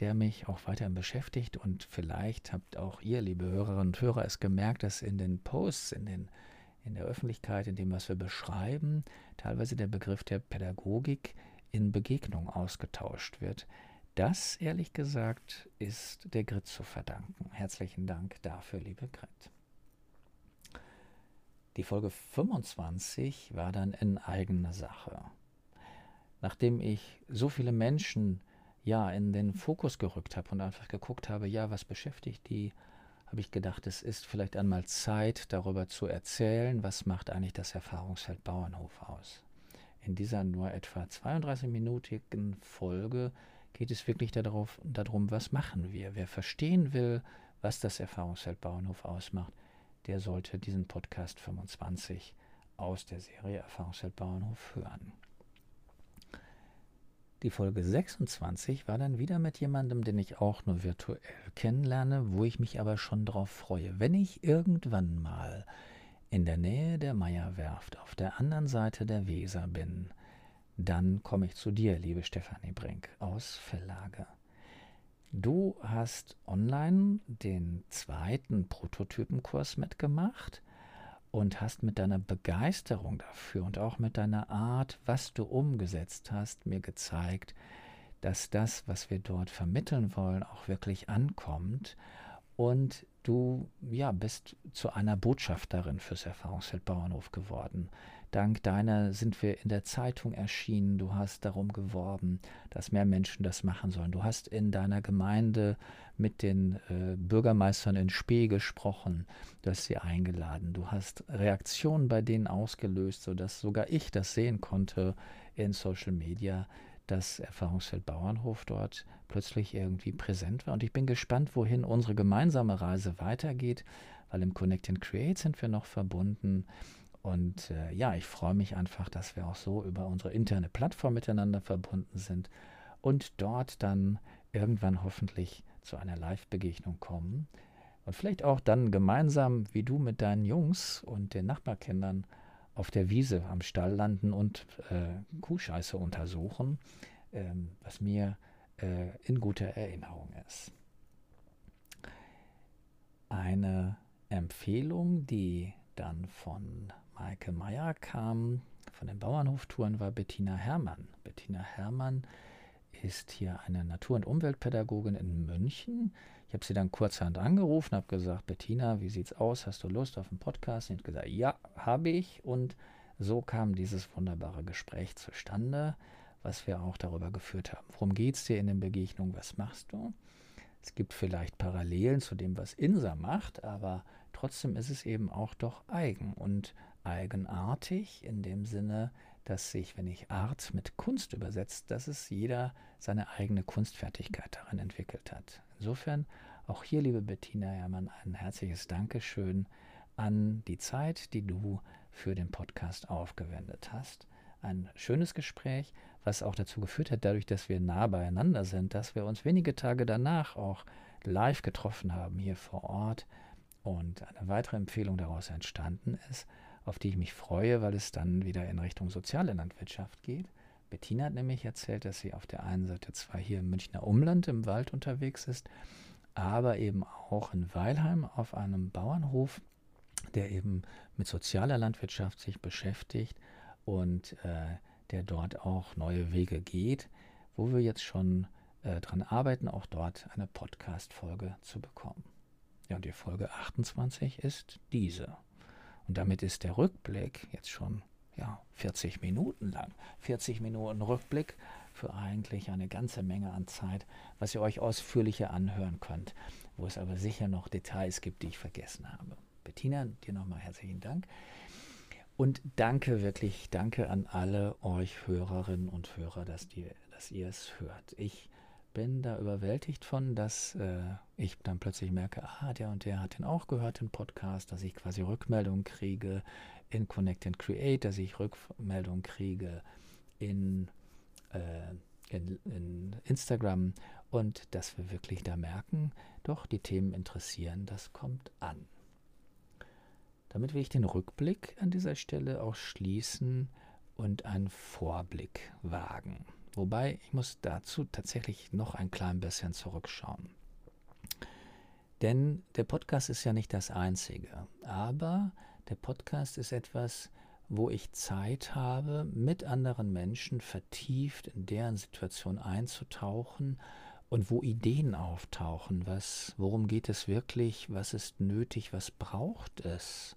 [SPEAKER 1] der mich auch weiterhin beschäftigt und vielleicht habt auch ihr, liebe Hörerinnen und Hörer, es gemerkt, dass in den Posts, in den in der Öffentlichkeit, in dem, was wir beschreiben, teilweise der Begriff der Pädagogik in Begegnung ausgetauscht wird. Das, ehrlich gesagt, ist der Grit zu verdanken. Herzlichen Dank dafür, liebe Grit. Die Folge 25 war dann in eigener Sache. Nachdem ich so viele Menschen ja in den Fokus gerückt habe und einfach geguckt habe, ja, was beschäftigt die, habe ich gedacht, es ist vielleicht einmal Zeit, darüber zu erzählen, was macht eigentlich das Erfahrungsfeld Bauernhof aus in dieser nur etwa 32-minütigen Folge geht es wirklich darauf, darum, was machen wir. Wer verstehen will, was das Erfahrungsfeld Bauernhof ausmacht, der sollte diesen Podcast 25 aus der Serie Erfahrungsfeld Bauernhof hören. Die Folge 26 war dann wieder mit jemandem, den ich auch nur virtuell kennenlerne, wo ich mich aber schon darauf freue. Wenn ich irgendwann mal in der Nähe der Meierwerft auf der anderen Seite der Weser bin, dann komme ich zu dir, liebe Stefanie Brink aus Verlage. Du hast online den zweiten Prototypenkurs mitgemacht und hast mit deiner Begeisterung dafür und auch mit deiner Art, was du umgesetzt hast, mir gezeigt, dass das, was wir dort vermitteln wollen, auch wirklich ankommt und du ja, bist zu einer Botschafterin fürs Erfahrungsfeld Bauernhof geworden. Dank deiner sind wir in der Zeitung erschienen. Du hast darum geworben, dass mehr Menschen das machen sollen. Du hast in deiner Gemeinde mit den äh, Bürgermeistern in Spee gesprochen. Du hast sie eingeladen. Du hast Reaktionen bei denen ausgelöst, sodass sogar ich das sehen konnte in Social Media, das Erfahrungsfeld Bauernhof dort plötzlich irgendwie präsent war. Und ich bin gespannt, wohin unsere gemeinsame Reise weitergeht, weil im Connect and Create sind wir noch verbunden. Und äh, ja, ich freue mich einfach, dass wir auch so über unsere interne Plattform miteinander verbunden sind und dort dann irgendwann hoffentlich zu einer Live-Begegnung kommen. Und vielleicht auch dann gemeinsam, wie du mit deinen Jungs und den Nachbarkindern, auf der Wiese am Stall landen und äh, Kuhscheiße untersuchen, ähm, was mir äh, in guter Erinnerung ist. Eine Empfehlung, die dann von Maike Meyer kam, von den Bauernhoftouren, war Bettina Hermann. Bettina Hermann ist hier eine Natur- und Umweltpädagogin in München. Ich habe sie dann kurzerhand angerufen, habe gesagt, Bettina, wie sieht's aus? Hast du Lust auf einen Podcast? Sie hat gesagt, ja, habe ich. Und so kam dieses wunderbare Gespräch zustande, was wir auch darüber geführt haben. Worum geht es dir in den Begegnungen? Was machst du? Es gibt vielleicht Parallelen zu dem, was Insa macht, aber trotzdem ist es eben auch doch eigen und eigenartig in dem Sinne, dass sich, wenn ich Art mit Kunst übersetzt, dass es jeder seine eigene Kunstfertigkeit darin entwickelt hat. Insofern auch hier, liebe Bettina Herrmann, ein herzliches Dankeschön an die Zeit, die du für den Podcast aufgewendet hast. Ein schönes Gespräch, was auch dazu geführt hat, dadurch, dass wir nah beieinander sind, dass wir uns wenige Tage danach auch live getroffen haben hier vor Ort und eine weitere Empfehlung daraus entstanden ist, auf die ich mich freue, weil es dann wieder in Richtung soziale Landwirtschaft geht. Bettina hat nämlich erzählt, dass sie auf der einen Seite zwar hier im Münchner Umland im Wald unterwegs ist, aber eben auch in Weilheim auf einem Bauernhof, der eben mit sozialer Landwirtschaft sich beschäftigt und äh, der dort auch neue Wege geht, wo wir jetzt schon äh, dran arbeiten, auch dort eine Podcast-Folge zu bekommen. Ja, und die Folge 28 ist diese. Und damit ist der Rückblick jetzt schon ja, 40 Minuten lang. 40 Minuten Rückblick für eigentlich eine ganze Menge an Zeit, was ihr euch ausführlicher anhören könnt, wo es aber sicher noch Details gibt, die ich vergessen habe. Bettina, dir nochmal herzlichen Dank. Und danke, wirklich danke an alle euch Hörerinnen und Hörer, dass, die, dass ihr es hört. Ich bin da überwältigt von, dass äh, ich dann plötzlich merke, ah, der und der hat den auch gehört, den Podcast, dass ich quasi Rückmeldungen kriege in Connect and Create, dass ich Rückmeldungen kriege in, äh, in, in Instagram und dass wir wirklich da merken, doch, die Themen interessieren, das kommt an. Damit will ich den Rückblick an dieser Stelle auch schließen und einen Vorblick wagen. Wobei ich muss dazu tatsächlich noch ein klein bisschen zurückschauen. Denn der Podcast ist ja nicht das Einzige, aber der Podcast ist etwas, wo ich Zeit habe, mit anderen Menschen vertieft in deren Situation einzutauchen und wo Ideen auftauchen, was, worum geht es wirklich, was ist nötig, was braucht es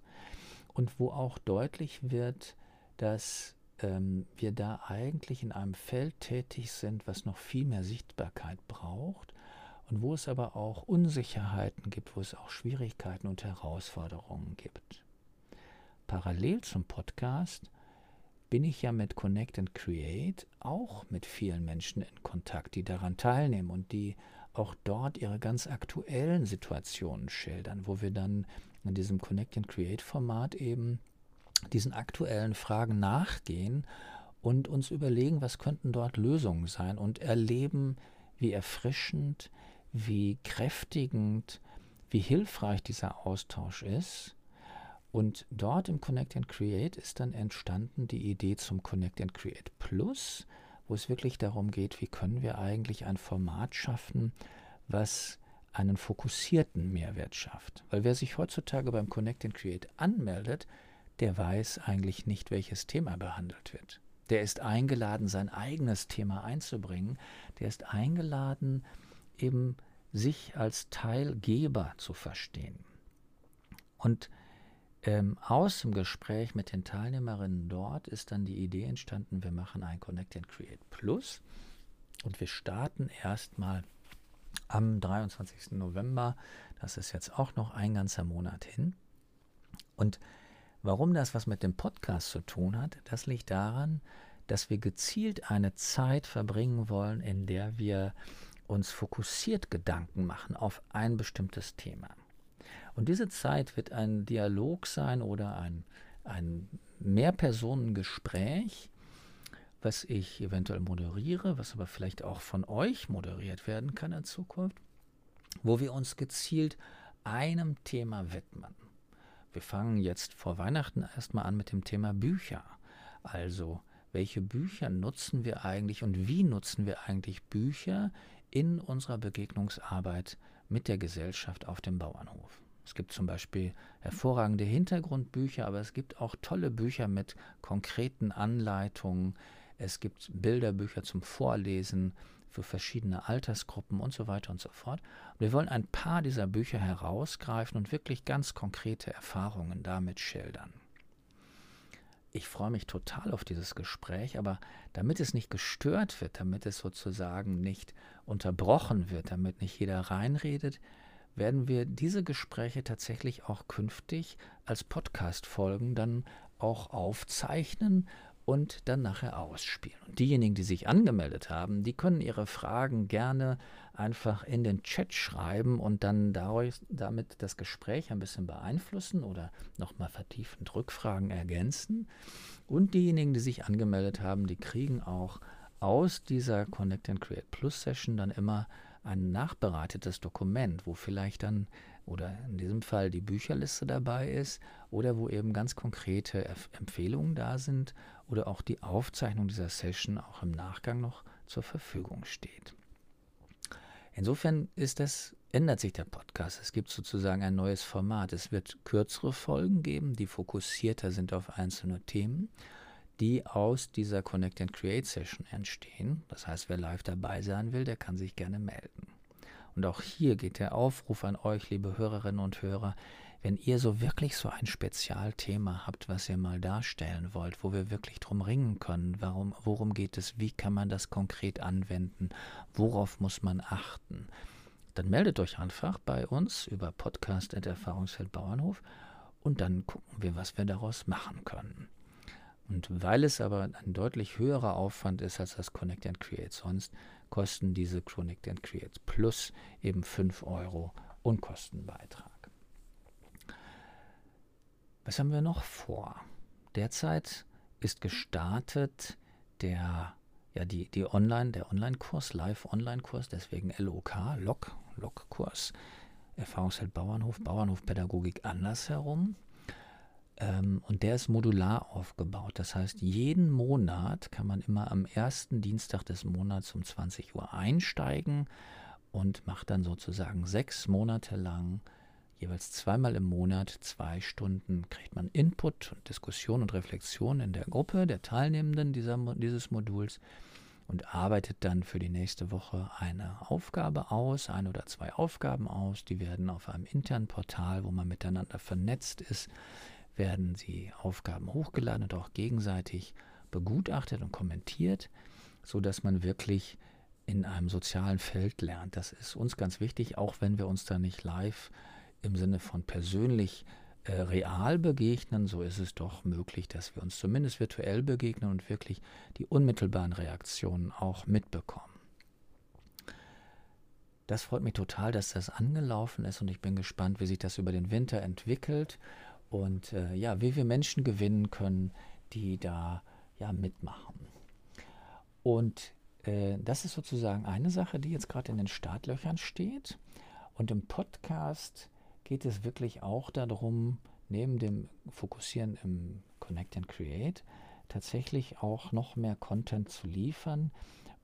[SPEAKER 1] und wo auch deutlich wird, dass ähm, wir da eigentlich in einem Feld tätig sind, was noch viel mehr Sichtbarkeit braucht und wo es aber auch Unsicherheiten gibt, wo es auch Schwierigkeiten und Herausforderungen gibt. Parallel zum Podcast bin ich ja mit Connect and Create auch mit vielen Menschen in Kontakt, die daran teilnehmen und die auch dort ihre ganz aktuellen Situationen schildern, wo wir dann in diesem Connect and Create Format eben diesen aktuellen Fragen nachgehen und uns überlegen, was könnten dort Lösungen sein und erleben, wie erfrischend, wie kräftigend, wie hilfreich dieser Austausch ist. Und dort im Connect and Create ist dann entstanden die Idee zum Connect and Create Plus, wo es wirklich darum geht, wie können wir eigentlich ein Format schaffen, was einen fokussierten Mehrwert schafft. Weil wer sich heutzutage beim Connect and Create anmeldet, der weiß eigentlich nicht, welches Thema behandelt wird. Der ist eingeladen, sein eigenes Thema einzubringen. Der ist eingeladen, eben sich als Teilgeber zu verstehen. Und ähm, aus dem Gespräch mit den Teilnehmerinnen dort ist dann die Idee entstanden, wir machen ein Connect and Create Plus und wir starten erstmal am 23. November. Das ist jetzt auch noch ein ganzer Monat hin. Und Warum das was mit dem Podcast zu tun hat, das liegt daran, dass wir gezielt eine Zeit verbringen wollen, in der wir uns fokussiert Gedanken machen auf ein bestimmtes Thema. Und diese Zeit wird ein Dialog sein oder ein, ein Mehrpersonengespräch, was ich eventuell moderiere, was aber vielleicht auch von euch moderiert werden kann in Zukunft, wo wir uns gezielt einem Thema widmen. Wir fangen jetzt vor Weihnachten erstmal an mit dem Thema Bücher. Also, welche Bücher nutzen wir eigentlich und wie nutzen wir eigentlich Bücher in unserer Begegnungsarbeit mit der Gesellschaft auf dem Bauernhof? Es gibt zum Beispiel hervorragende Hintergrundbücher, aber es gibt auch tolle Bücher mit konkreten Anleitungen. Es gibt Bilderbücher zum Vorlesen für verschiedene Altersgruppen und so weiter und so fort. Und wir wollen ein paar dieser Bücher herausgreifen und wirklich ganz konkrete Erfahrungen damit schildern. Ich freue mich total auf dieses Gespräch, aber damit es nicht gestört wird, damit es sozusagen nicht unterbrochen wird, damit nicht jeder reinredet, werden wir diese Gespräche tatsächlich auch künftig als Podcast-Folgen dann auch aufzeichnen und dann nachher ausspielen. Und diejenigen, die sich angemeldet haben, die können ihre Fragen gerne einfach in den Chat schreiben und dann dadurch, damit das Gespräch ein bisschen beeinflussen oder nochmal vertiefend Rückfragen ergänzen. Und diejenigen, die sich angemeldet haben, die kriegen auch aus dieser Connect and Create Plus Session dann immer ein nachbereitetes Dokument, wo vielleicht dann oder in diesem Fall die Bücherliste dabei ist oder wo eben ganz konkrete Empfehlungen da sind oder auch die Aufzeichnung dieser Session auch im Nachgang noch zur Verfügung steht. Insofern ist das, ändert sich der Podcast. Es gibt sozusagen ein neues Format. Es wird kürzere Folgen geben, die fokussierter sind auf einzelne Themen, die aus dieser Connect and Create Session entstehen. Das heißt, wer live dabei sein will, der kann sich gerne melden. Und auch hier geht der Aufruf an euch, liebe Hörerinnen und Hörer, wenn ihr so wirklich so ein Spezialthema habt, was ihr mal darstellen wollt, wo wir wirklich drum ringen können, warum, worum geht es, wie kann man das konkret anwenden, worauf muss man achten, dann meldet euch einfach bei uns über Podcast Erfahrungsfeld Bauernhof und dann gucken wir, was wir daraus machen können. Und weil es aber ein deutlich höherer Aufwand ist als das Connect and Create sonst, kosten diese Connect and Create Plus eben 5 Euro Unkostenbeitrag. Was haben wir noch vor? Derzeit ist gestartet der ja die, die Online, der Online-Kurs, Live-Online-Kurs, deswegen LOK, LOK, LOK-Kurs, Erfahrungsfeld Bauernhof, Bauernhofpädagogik andersherum. Ähm, und der ist modular aufgebaut. Das heißt, jeden Monat kann man immer am ersten Dienstag des Monats um 20 Uhr einsteigen und macht dann sozusagen sechs Monate lang jeweils zweimal im Monat zwei Stunden kriegt man Input und Diskussion und Reflexion in der Gruppe der Teilnehmenden dieser, dieses Moduls und arbeitet dann für die nächste Woche eine Aufgabe aus, ein oder zwei Aufgaben aus. Die werden auf einem internen Portal, wo man miteinander vernetzt ist, werden sie Aufgaben hochgeladen und auch gegenseitig begutachtet und kommentiert, sodass man wirklich in einem sozialen Feld lernt. Das ist uns ganz wichtig, auch wenn wir uns da nicht live im Sinne von persönlich äh, real begegnen, so ist es doch möglich, dass wir uns zumindest virtuell begegnen und wirklich die unmittelbaren Reaktionen auch mitbekommen. Das freut mich total, dass das angelaufen ist und ich bin gespannt, wie sich das über den Winter entwickelt und äh, ja, wie wir Menschen gewinnen können, die da ja mitmachen. Und äh, das ist sozusagen eine Sache, die jetzt gerade in den Startlöchern steht. Und im Podcast geht es wirklich auch darum, neben dem Fokussieren im Connect and Create, tatsächlich auch noch mehr Content zu liefern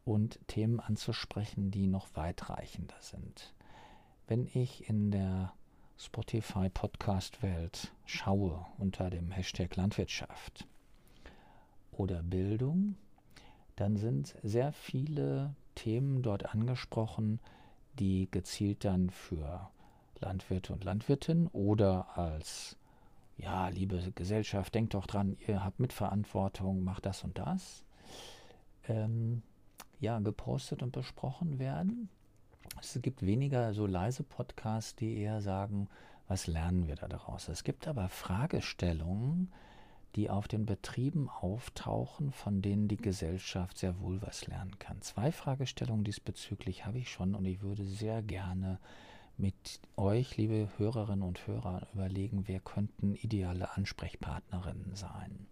[SPEAKER 1] und Themen anzusprechen, die noch weitreichender sind. Wenn ich in der Spotify Podcast Welt schaue unter dem Hashtag Landwirtschaft oder Bildung, dann sind sehr viele Themen dort angesprochen, die gezielt dann für Landwirte und Landwirtinnen oder als, ja, liebe Gesellschaft, denkt doch dran, ihr habt Mitverantwortung, macht das und das, ähm, ja, gepostet und besprochen werden. Es gibt weniger so leise Podcasts, die eher sagen, was lernen wir da daraus. Es gibt aber Fragestellungen, die auf den Betrieben auftauchen, von denen die Gesellschaft sehr wohl was lernen kann. Zwei Fragestellungen diesbezüglich habe ich schon und ich würde sehr gerne mit euch, liebe Hörerinnen und Hörer, überlegen, wer könnten ideale Ansprechpartnerinnen sein.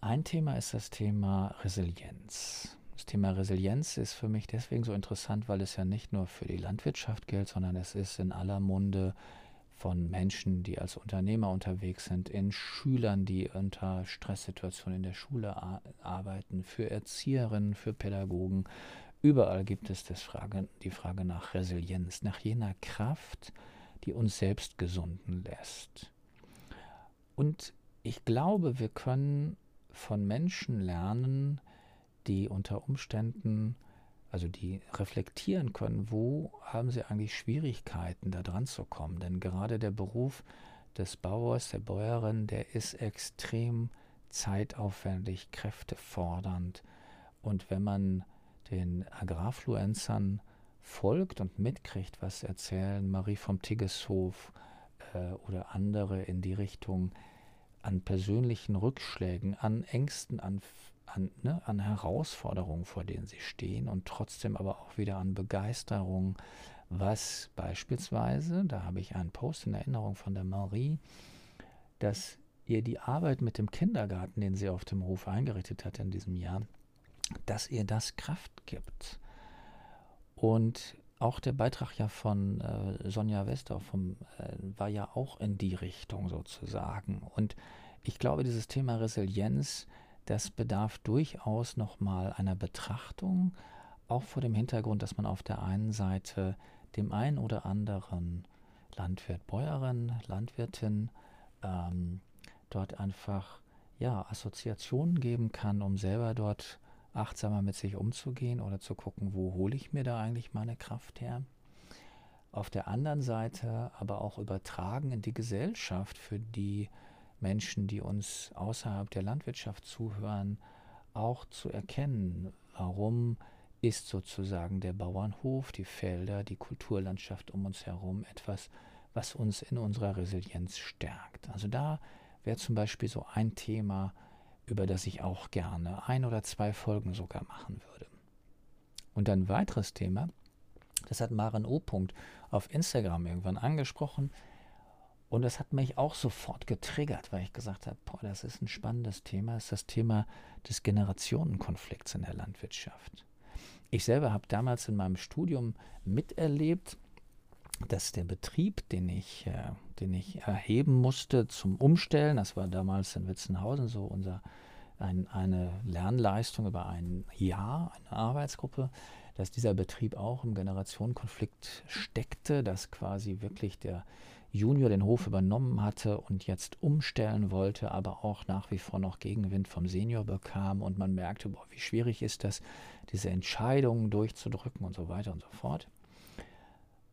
[SPEAKER 1] Ein Thema ist das Thema Resilienz. Das Thema Resilienz ist für mich deswegen so interessant, weil es ja nicht nur für die Landwirtschaft gilt, sondern es ist in aller Munde von Menschen, die als Unternehmer unterwegs sind, in Schülern, die unter Stresssituationen in der Schule arbeiten, für Erzieherinnen, für Pädagogen, Überall gibt es das Frage, die Frage nach Resilienz, nach jener Kraft, die uns selbst gesunden lässt. Und ich glaube, wir können von Menschen lernen, die unter Umständen also die reflektieren können, wo haben sie eigentlich Schwierigkeiten, da dran zu kommen. Denn gerade der Beruf des Bauers, der Bäuerin, der ist extrem zeitaufwendig, kräftefordernd. Und wenn man den Agrarfluenzern folgt und mitkriegt, was erzählen Marie vom Tiggeshof äh, oder andere in die Richtung an persönlichen Rückschlägen, an Ängsten, an, an, ne, an Herausforderungen, vor denen sie stehen und trotzdem aber auch wieder an Begeisterung, was beispielsweise, da habe ich einen Post in Erinnerung von der Marie, dass ihr die Arbeit mit dem Kindergarten, den sie auf dem Hof eingerichtet hat in diesem Jahr, dass ihr das Kraft gibt. Und auch der Beitrag ja von äh, Sonja Wester vom, äh, war ja auch in die Richtung sozusagen. Und ich glaube, dieses Thema Resilienz, das bedarf durchaus nochmal einer Betrachtung, auch vor dem Hintergrund, dass man auf der einen Seite dem einen oder anderen Landwirt, Bäuerin, Landwirtin ähm, dort einfach ja, Assoziationen geben kann, um selber dort achtsamer mit sich umzugehen oder zu gucken, wo hole ich mir da eigentlich meine Kraft her. Auf der anderen Seite aber auch übertragen in die Gesellschaft für die Menschen, die uns außerhalb der Landwirtschaft zuhören, auch zu erkennen, warum ist sozusagen der Bauernhof, die Felder, die Kulturlandschaft um uns herum etwas, was uns in unserer Resilienz stärkt. Also da wäre zum Beispiel so ein Thema, über das ich auch gerne ein oder zwei Folgen sogar machen würde. Und ein weiteres Thema, das hat Maren O. auf Instagram irgendwann angesprochen. Und das hat mich auch sofort getriggert, weil ich gesagt habe, boah, das ist ein spannendes Thema, das ist das Thema des Generationenkonflikts in der Landwirtschaft. Ich selber habe damals in meinem Studium miterlebt, dass der Betrieb, den ich, äh, den ich erheben musste zum Umstellen, das war damals in Witzenhausen so unser, ein, eine Lernleistung über ein Jahr, eine Arbeitsgruppe, dass dieser Betrieb auch im Generationenkonflikt steckte, dass quasi wirklich der Junior den Hof übernommen hatte und jetzt umstellen wollte, aber auch nach wie vor noch Gegenwind vom Senior bekam und man merkte, boah, wie schwierig ist das, diese Entscheidungen durchzudrücken und so weiter und so fort.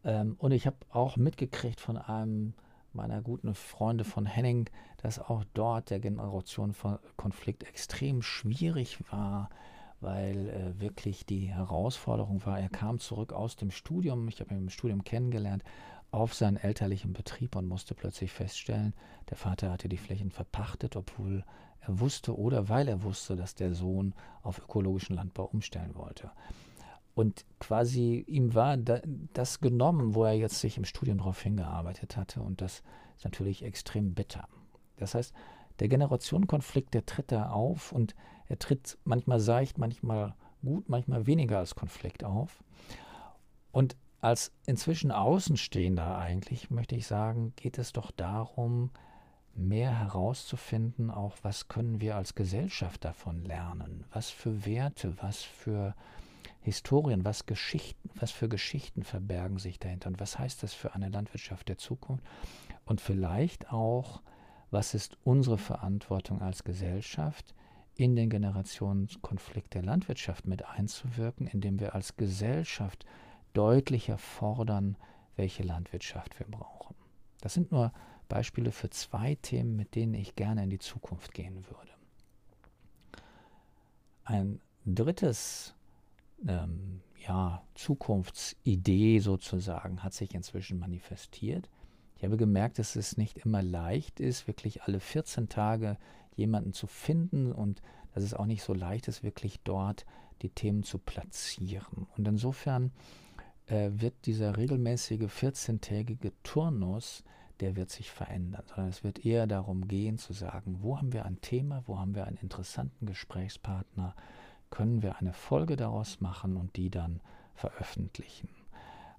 [SPEAKER 1] Ähm, und ich habe auch mitgekriegt von einem meiner guten Freunde von Henning, dass auch dort der Generationenkonflikt extrem schwierig war, weil äh, wirklich die Herausforderung war, er kam zurück aus dem Studium, ich habe ihn im Studium kennengelernt, auf seinen elterlichen Betrieb und musste plötzlich feststellen, der Vater hatte die Flächen verpachtet, obwohl er wusste oder weil er wusste, dass der Sohn auf ökologischen Landbau umstellen wollte. Und quasi ihm war das genommen, wo er jetzt sich im Studium darauf hingearbeitet hatte. Und das ist natürlich extrem bitter. Das heißt, der Generationenkonflikt, der tritt da auf und er tritt manchmal seicht, manchmal gut, manchmal weniger als Konflikt auf. Und als inzwischen Außenstehender eigentlich, möchte ich sagen, geht es doch darum, mehr herauszufinden, auch was können wir als Gesellschaft davon lernen, was für Werte, was für Historien, was Geschichten, was für Geschichten verbergen sich dahinter? Und was heißt das für eine Landwirtschaft der Zukunft? Und vielleicht auch, was ist unsere Verantwortung als Gesellschaft, in den Generationskonflikt der Landwirtschaft mit einzuwirken, indem wir als Gesellschaft deutlicher fordern, welche Landwirtschaft wir brauchen. Das sind nur Beispiele für zwei Themen, mit denen ich gerne in die Zukunft gehen würde. Ein drittes ähm, ja, Zukunftsidee sozusagen hat sich inzwischen manifestiert. Ich habe gemerkt, dass es nicht immer leicht ist, wirklich alle 14 Tage jemanden zu finden und dass es auch nicht so leicht ist, wirklich dort die Themen zu platzieren. Und insofern äh, wird dieser regelmäßige 14-tägige Turnus, der wird sich verändern, sondern es wird eher darum gehen zu sagen, wo haben wir ein Thema, wo haben wir einen interessanten Gesprächspartner, können wir eine Folge daraus machen und die dann veröffentlichen.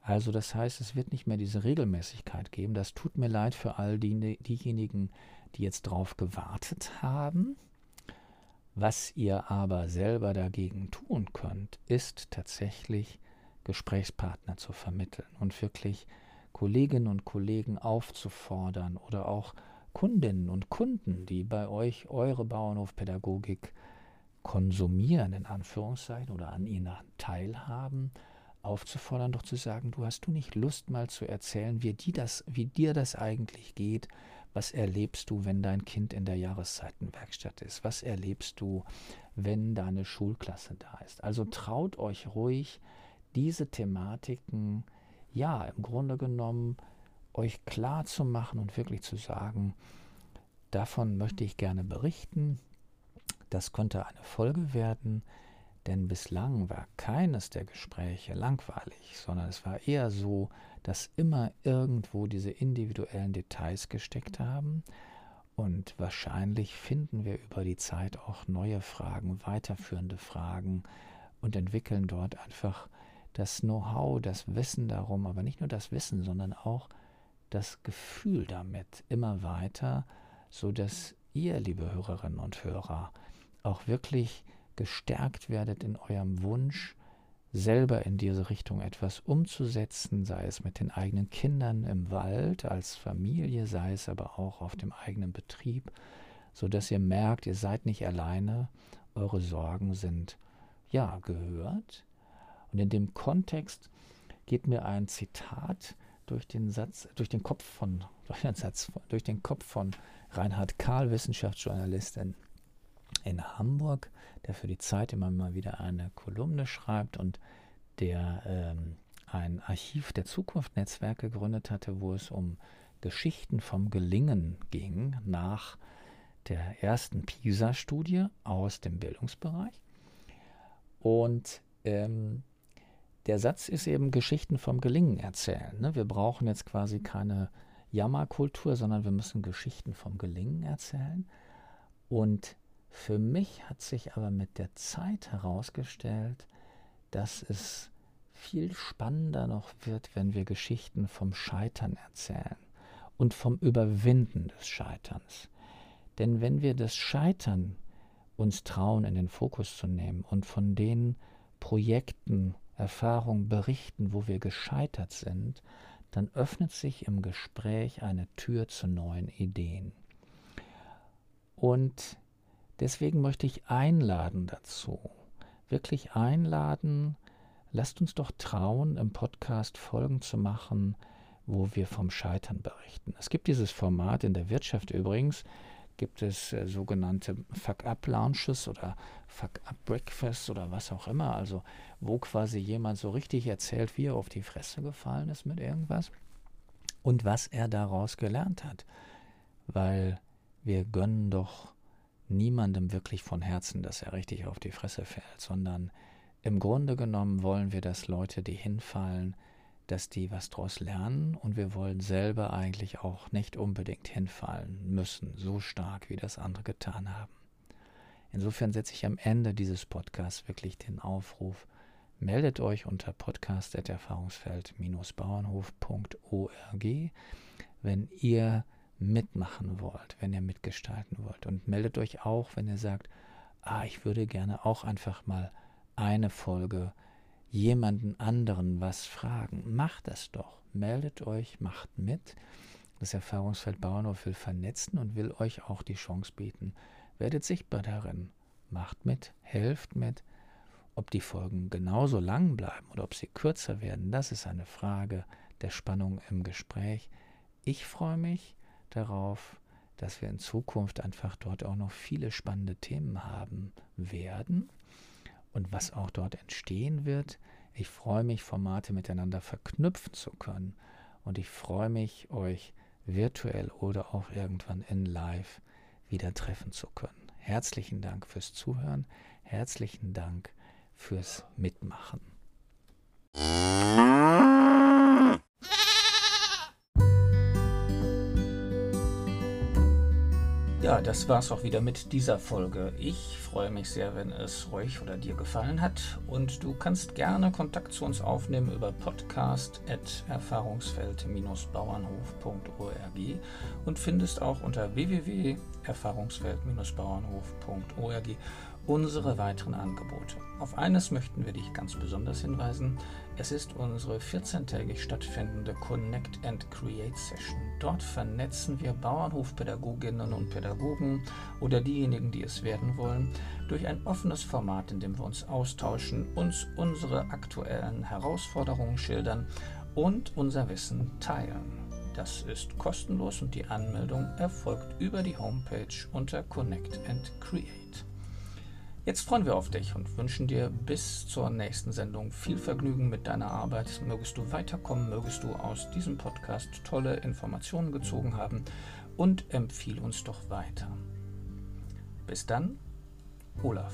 [SPEAKER 1] Also das heißt, es wird nicht mehr diese Regelmäßigkeit geben. Das tut mir leid für all die, diejenigen, die jetzt drauf gewartet haben. Was ihr aber selber dagegen tun könnt, ist tatsächlich Gesprächspartner zu vermitteln und wirklich Kolleginnen und Kollegen aufzufordern oder auch Kundinnen und Kunden, die bei euch eure Bauernhofpädagogik konsumieren, in Anführungszeichen, oder an ihnen teilhaben, aufzufordern, doch zu sagen, du hast du nicht Lust mal zu erzählen, wie, die das, wie dir das eigentlich geht, was erlebst du, wenn dein Kind in der Jahreszeitenwerkstatt ist? Was erlebst du, wenn deine Schulklasse da ist? Also traut euch ruhig, diese Thematiken, ja, im Grunde genommen, euch klar zu machen und wirklich zu sagen, davon möchte ich gerne berichten. Das könnte eine Folge werden, denn bislang war keines der Gespräche langweilig, sondern es war eher so, dass immer irgendwo diese individuellen Details gesteckt haben. Und wahrscheinlich finden wir über die Zeit auch neue Fragen, weiterführende Fragen und entwickeln dort einfach das Know-how, das Wissen darum, aber nicht nur das Wissen, sondern auch das Gefühl damit immer weiter, so dass ihr, liebe Hörerinnen und Hörer, auch wirklich gestärkt werdet in eurem Wunsch, selber in diese Richtung etwas umzusetzen, sei es mit den eigenen Kindern im Wald als Familie, sei es aber auch auf dem eigenen Betrieb, so dass ihr merkt, ihr seid nicht alleine, eure Sorgen sind ja gehört. Und in dem Kontext geht mir ein Zitat durch den Satz, durch den Kopf von, durch den Satz, durch den Kopf von Reinhard Kahl, Wissenschaftsjournalist in, in Hamburg, der für die Zeit immer mal wieder eine Kolumne schreibt und der ähm, ein Archiv der Zukunft-Netzwerk gegründet hatte, wo es um Geschichten vom Gelingen ging nach der ersten PISA-Studie aus dem Bildungsbereich. Und ähm, der Satz ist eben Geschichten vom Gelingen erzählen. Ne? Wir brauchen jetzt quasi keine Jammerkultur, sondern wir müssen Geschichten vom Gelingen erzählen. Und für mich hat sich aber mit der Zeit herausgestellt, dass es viel spannender noch wird, wenn wir Geschichten vom Scheitern erzählen und vom Überwinden des Scheiterns. Denn wenn wir das Scheitern uns trauen, in den Fokus zu nehmen und von den Projekten, Erfahrungen berichten, wo wir gescheitert sind, dann öffnet sich im Gespräch eine Tür zu neuen Ideen. Und Deswegen möchte ich einladen dazu, wirklich einladen, lasst uns doch trauen, im Podcast Folgen zu machen, wo wir vom Scheitern berichten. Es gibt dieses Format in der Wirtschaft übrigens, gibt es äh, sogenannte Fuck-Up-Lounges oder Fuck-Up-Breakfasts oder was auch immer, also wo quasi jemand so richtig erzählt, wie er auf die Fresse gefallen ist mit irgendwas und was er daraus gelernt hat. Weil wir gönnen doch niemandem wirklich von Herzen, dass er richtig auf die Fresse fällt, sondern im Grunde genommen wollen wir, dass Leute, die hinfallen, dass die was daraus lernen und wir wollen selber eigentlich auch nicht unbedingt hinfallen müssen, so stark wie das andere getan haben. Insofern setze ich am Ende dieses Podcasts wirklich den Aufruf, meldet euch unter podcast.erfahrungsfeld-bauernhof.org, wenn ihr mitmachen wollt, wenn ihr mitgestalten wollt. Und meldet euch auch, wenn ihr sagt, ah, ich würde gerne auch einfach mal eine Folge jemanden anderen was fragen. Macht das doch. Meldet euch, macht mit. Das Erfahrungsfeld Bauernhof will vernetzen und will euch auch die Chance bieten. Werdet sichtbar darin. Macht mit, helft mit. Ob die Folgen genauso lang bleiben oder ob sie kürzer werden, das ist eine Frage der Spannung im Gespräch. Ich freue mich darauf, dass wir in Zukunft einfach dort auch noch viele spannende Themen haben werden und was auch dort entstehen wird. Ich freue mich, Formate miteinander verknüpfen zu können und ich freue mich, euch virtuell oder auch irgendwann in Live wieder treffen zu können. Herzlichen Dank fürs Zuhören, herzlichen Dank fürs Mitmachen. Ja, das war's auch wieder mit dieser Folge. Ich freue mich sehr, wenn es euch oder dir gefallen hat. Und du kannst gerne Kontakt zu uns aufnehmen über podcast.erfahrungsfeld-bauernhof.org und findest auch unter www.erfahrungsfeld-bauernhof.org unsere weiteren Angebote. Auf eines möchten wir dich ganz besonders hinweisen. Es ist unsere 14-tägig stattfindende Connect and Create Session. Dort vernetzen wir Bauernhofpädagoginnen und Pädagogen oder diejenigen, die es werden wollen, durch ein offenes Format, in dem wir uns austauschen, uns unsere aktuellen Herausforderungen schildern und unser Wissen teilen. Das ist kostenlos und die Anmeldung erfolgt über die Homepage unter Connect and Create. Jetzt freuen wir auf dich und wünschen dir bis zur nächsten Sendung viel Vergnügen mit deiner Arbeit. Mögest du weiterkommen, mögest du aus diesem Podcast tolle Informationen gezogen haben und empfiehl uns doch weiter. Bis dann, Olaf.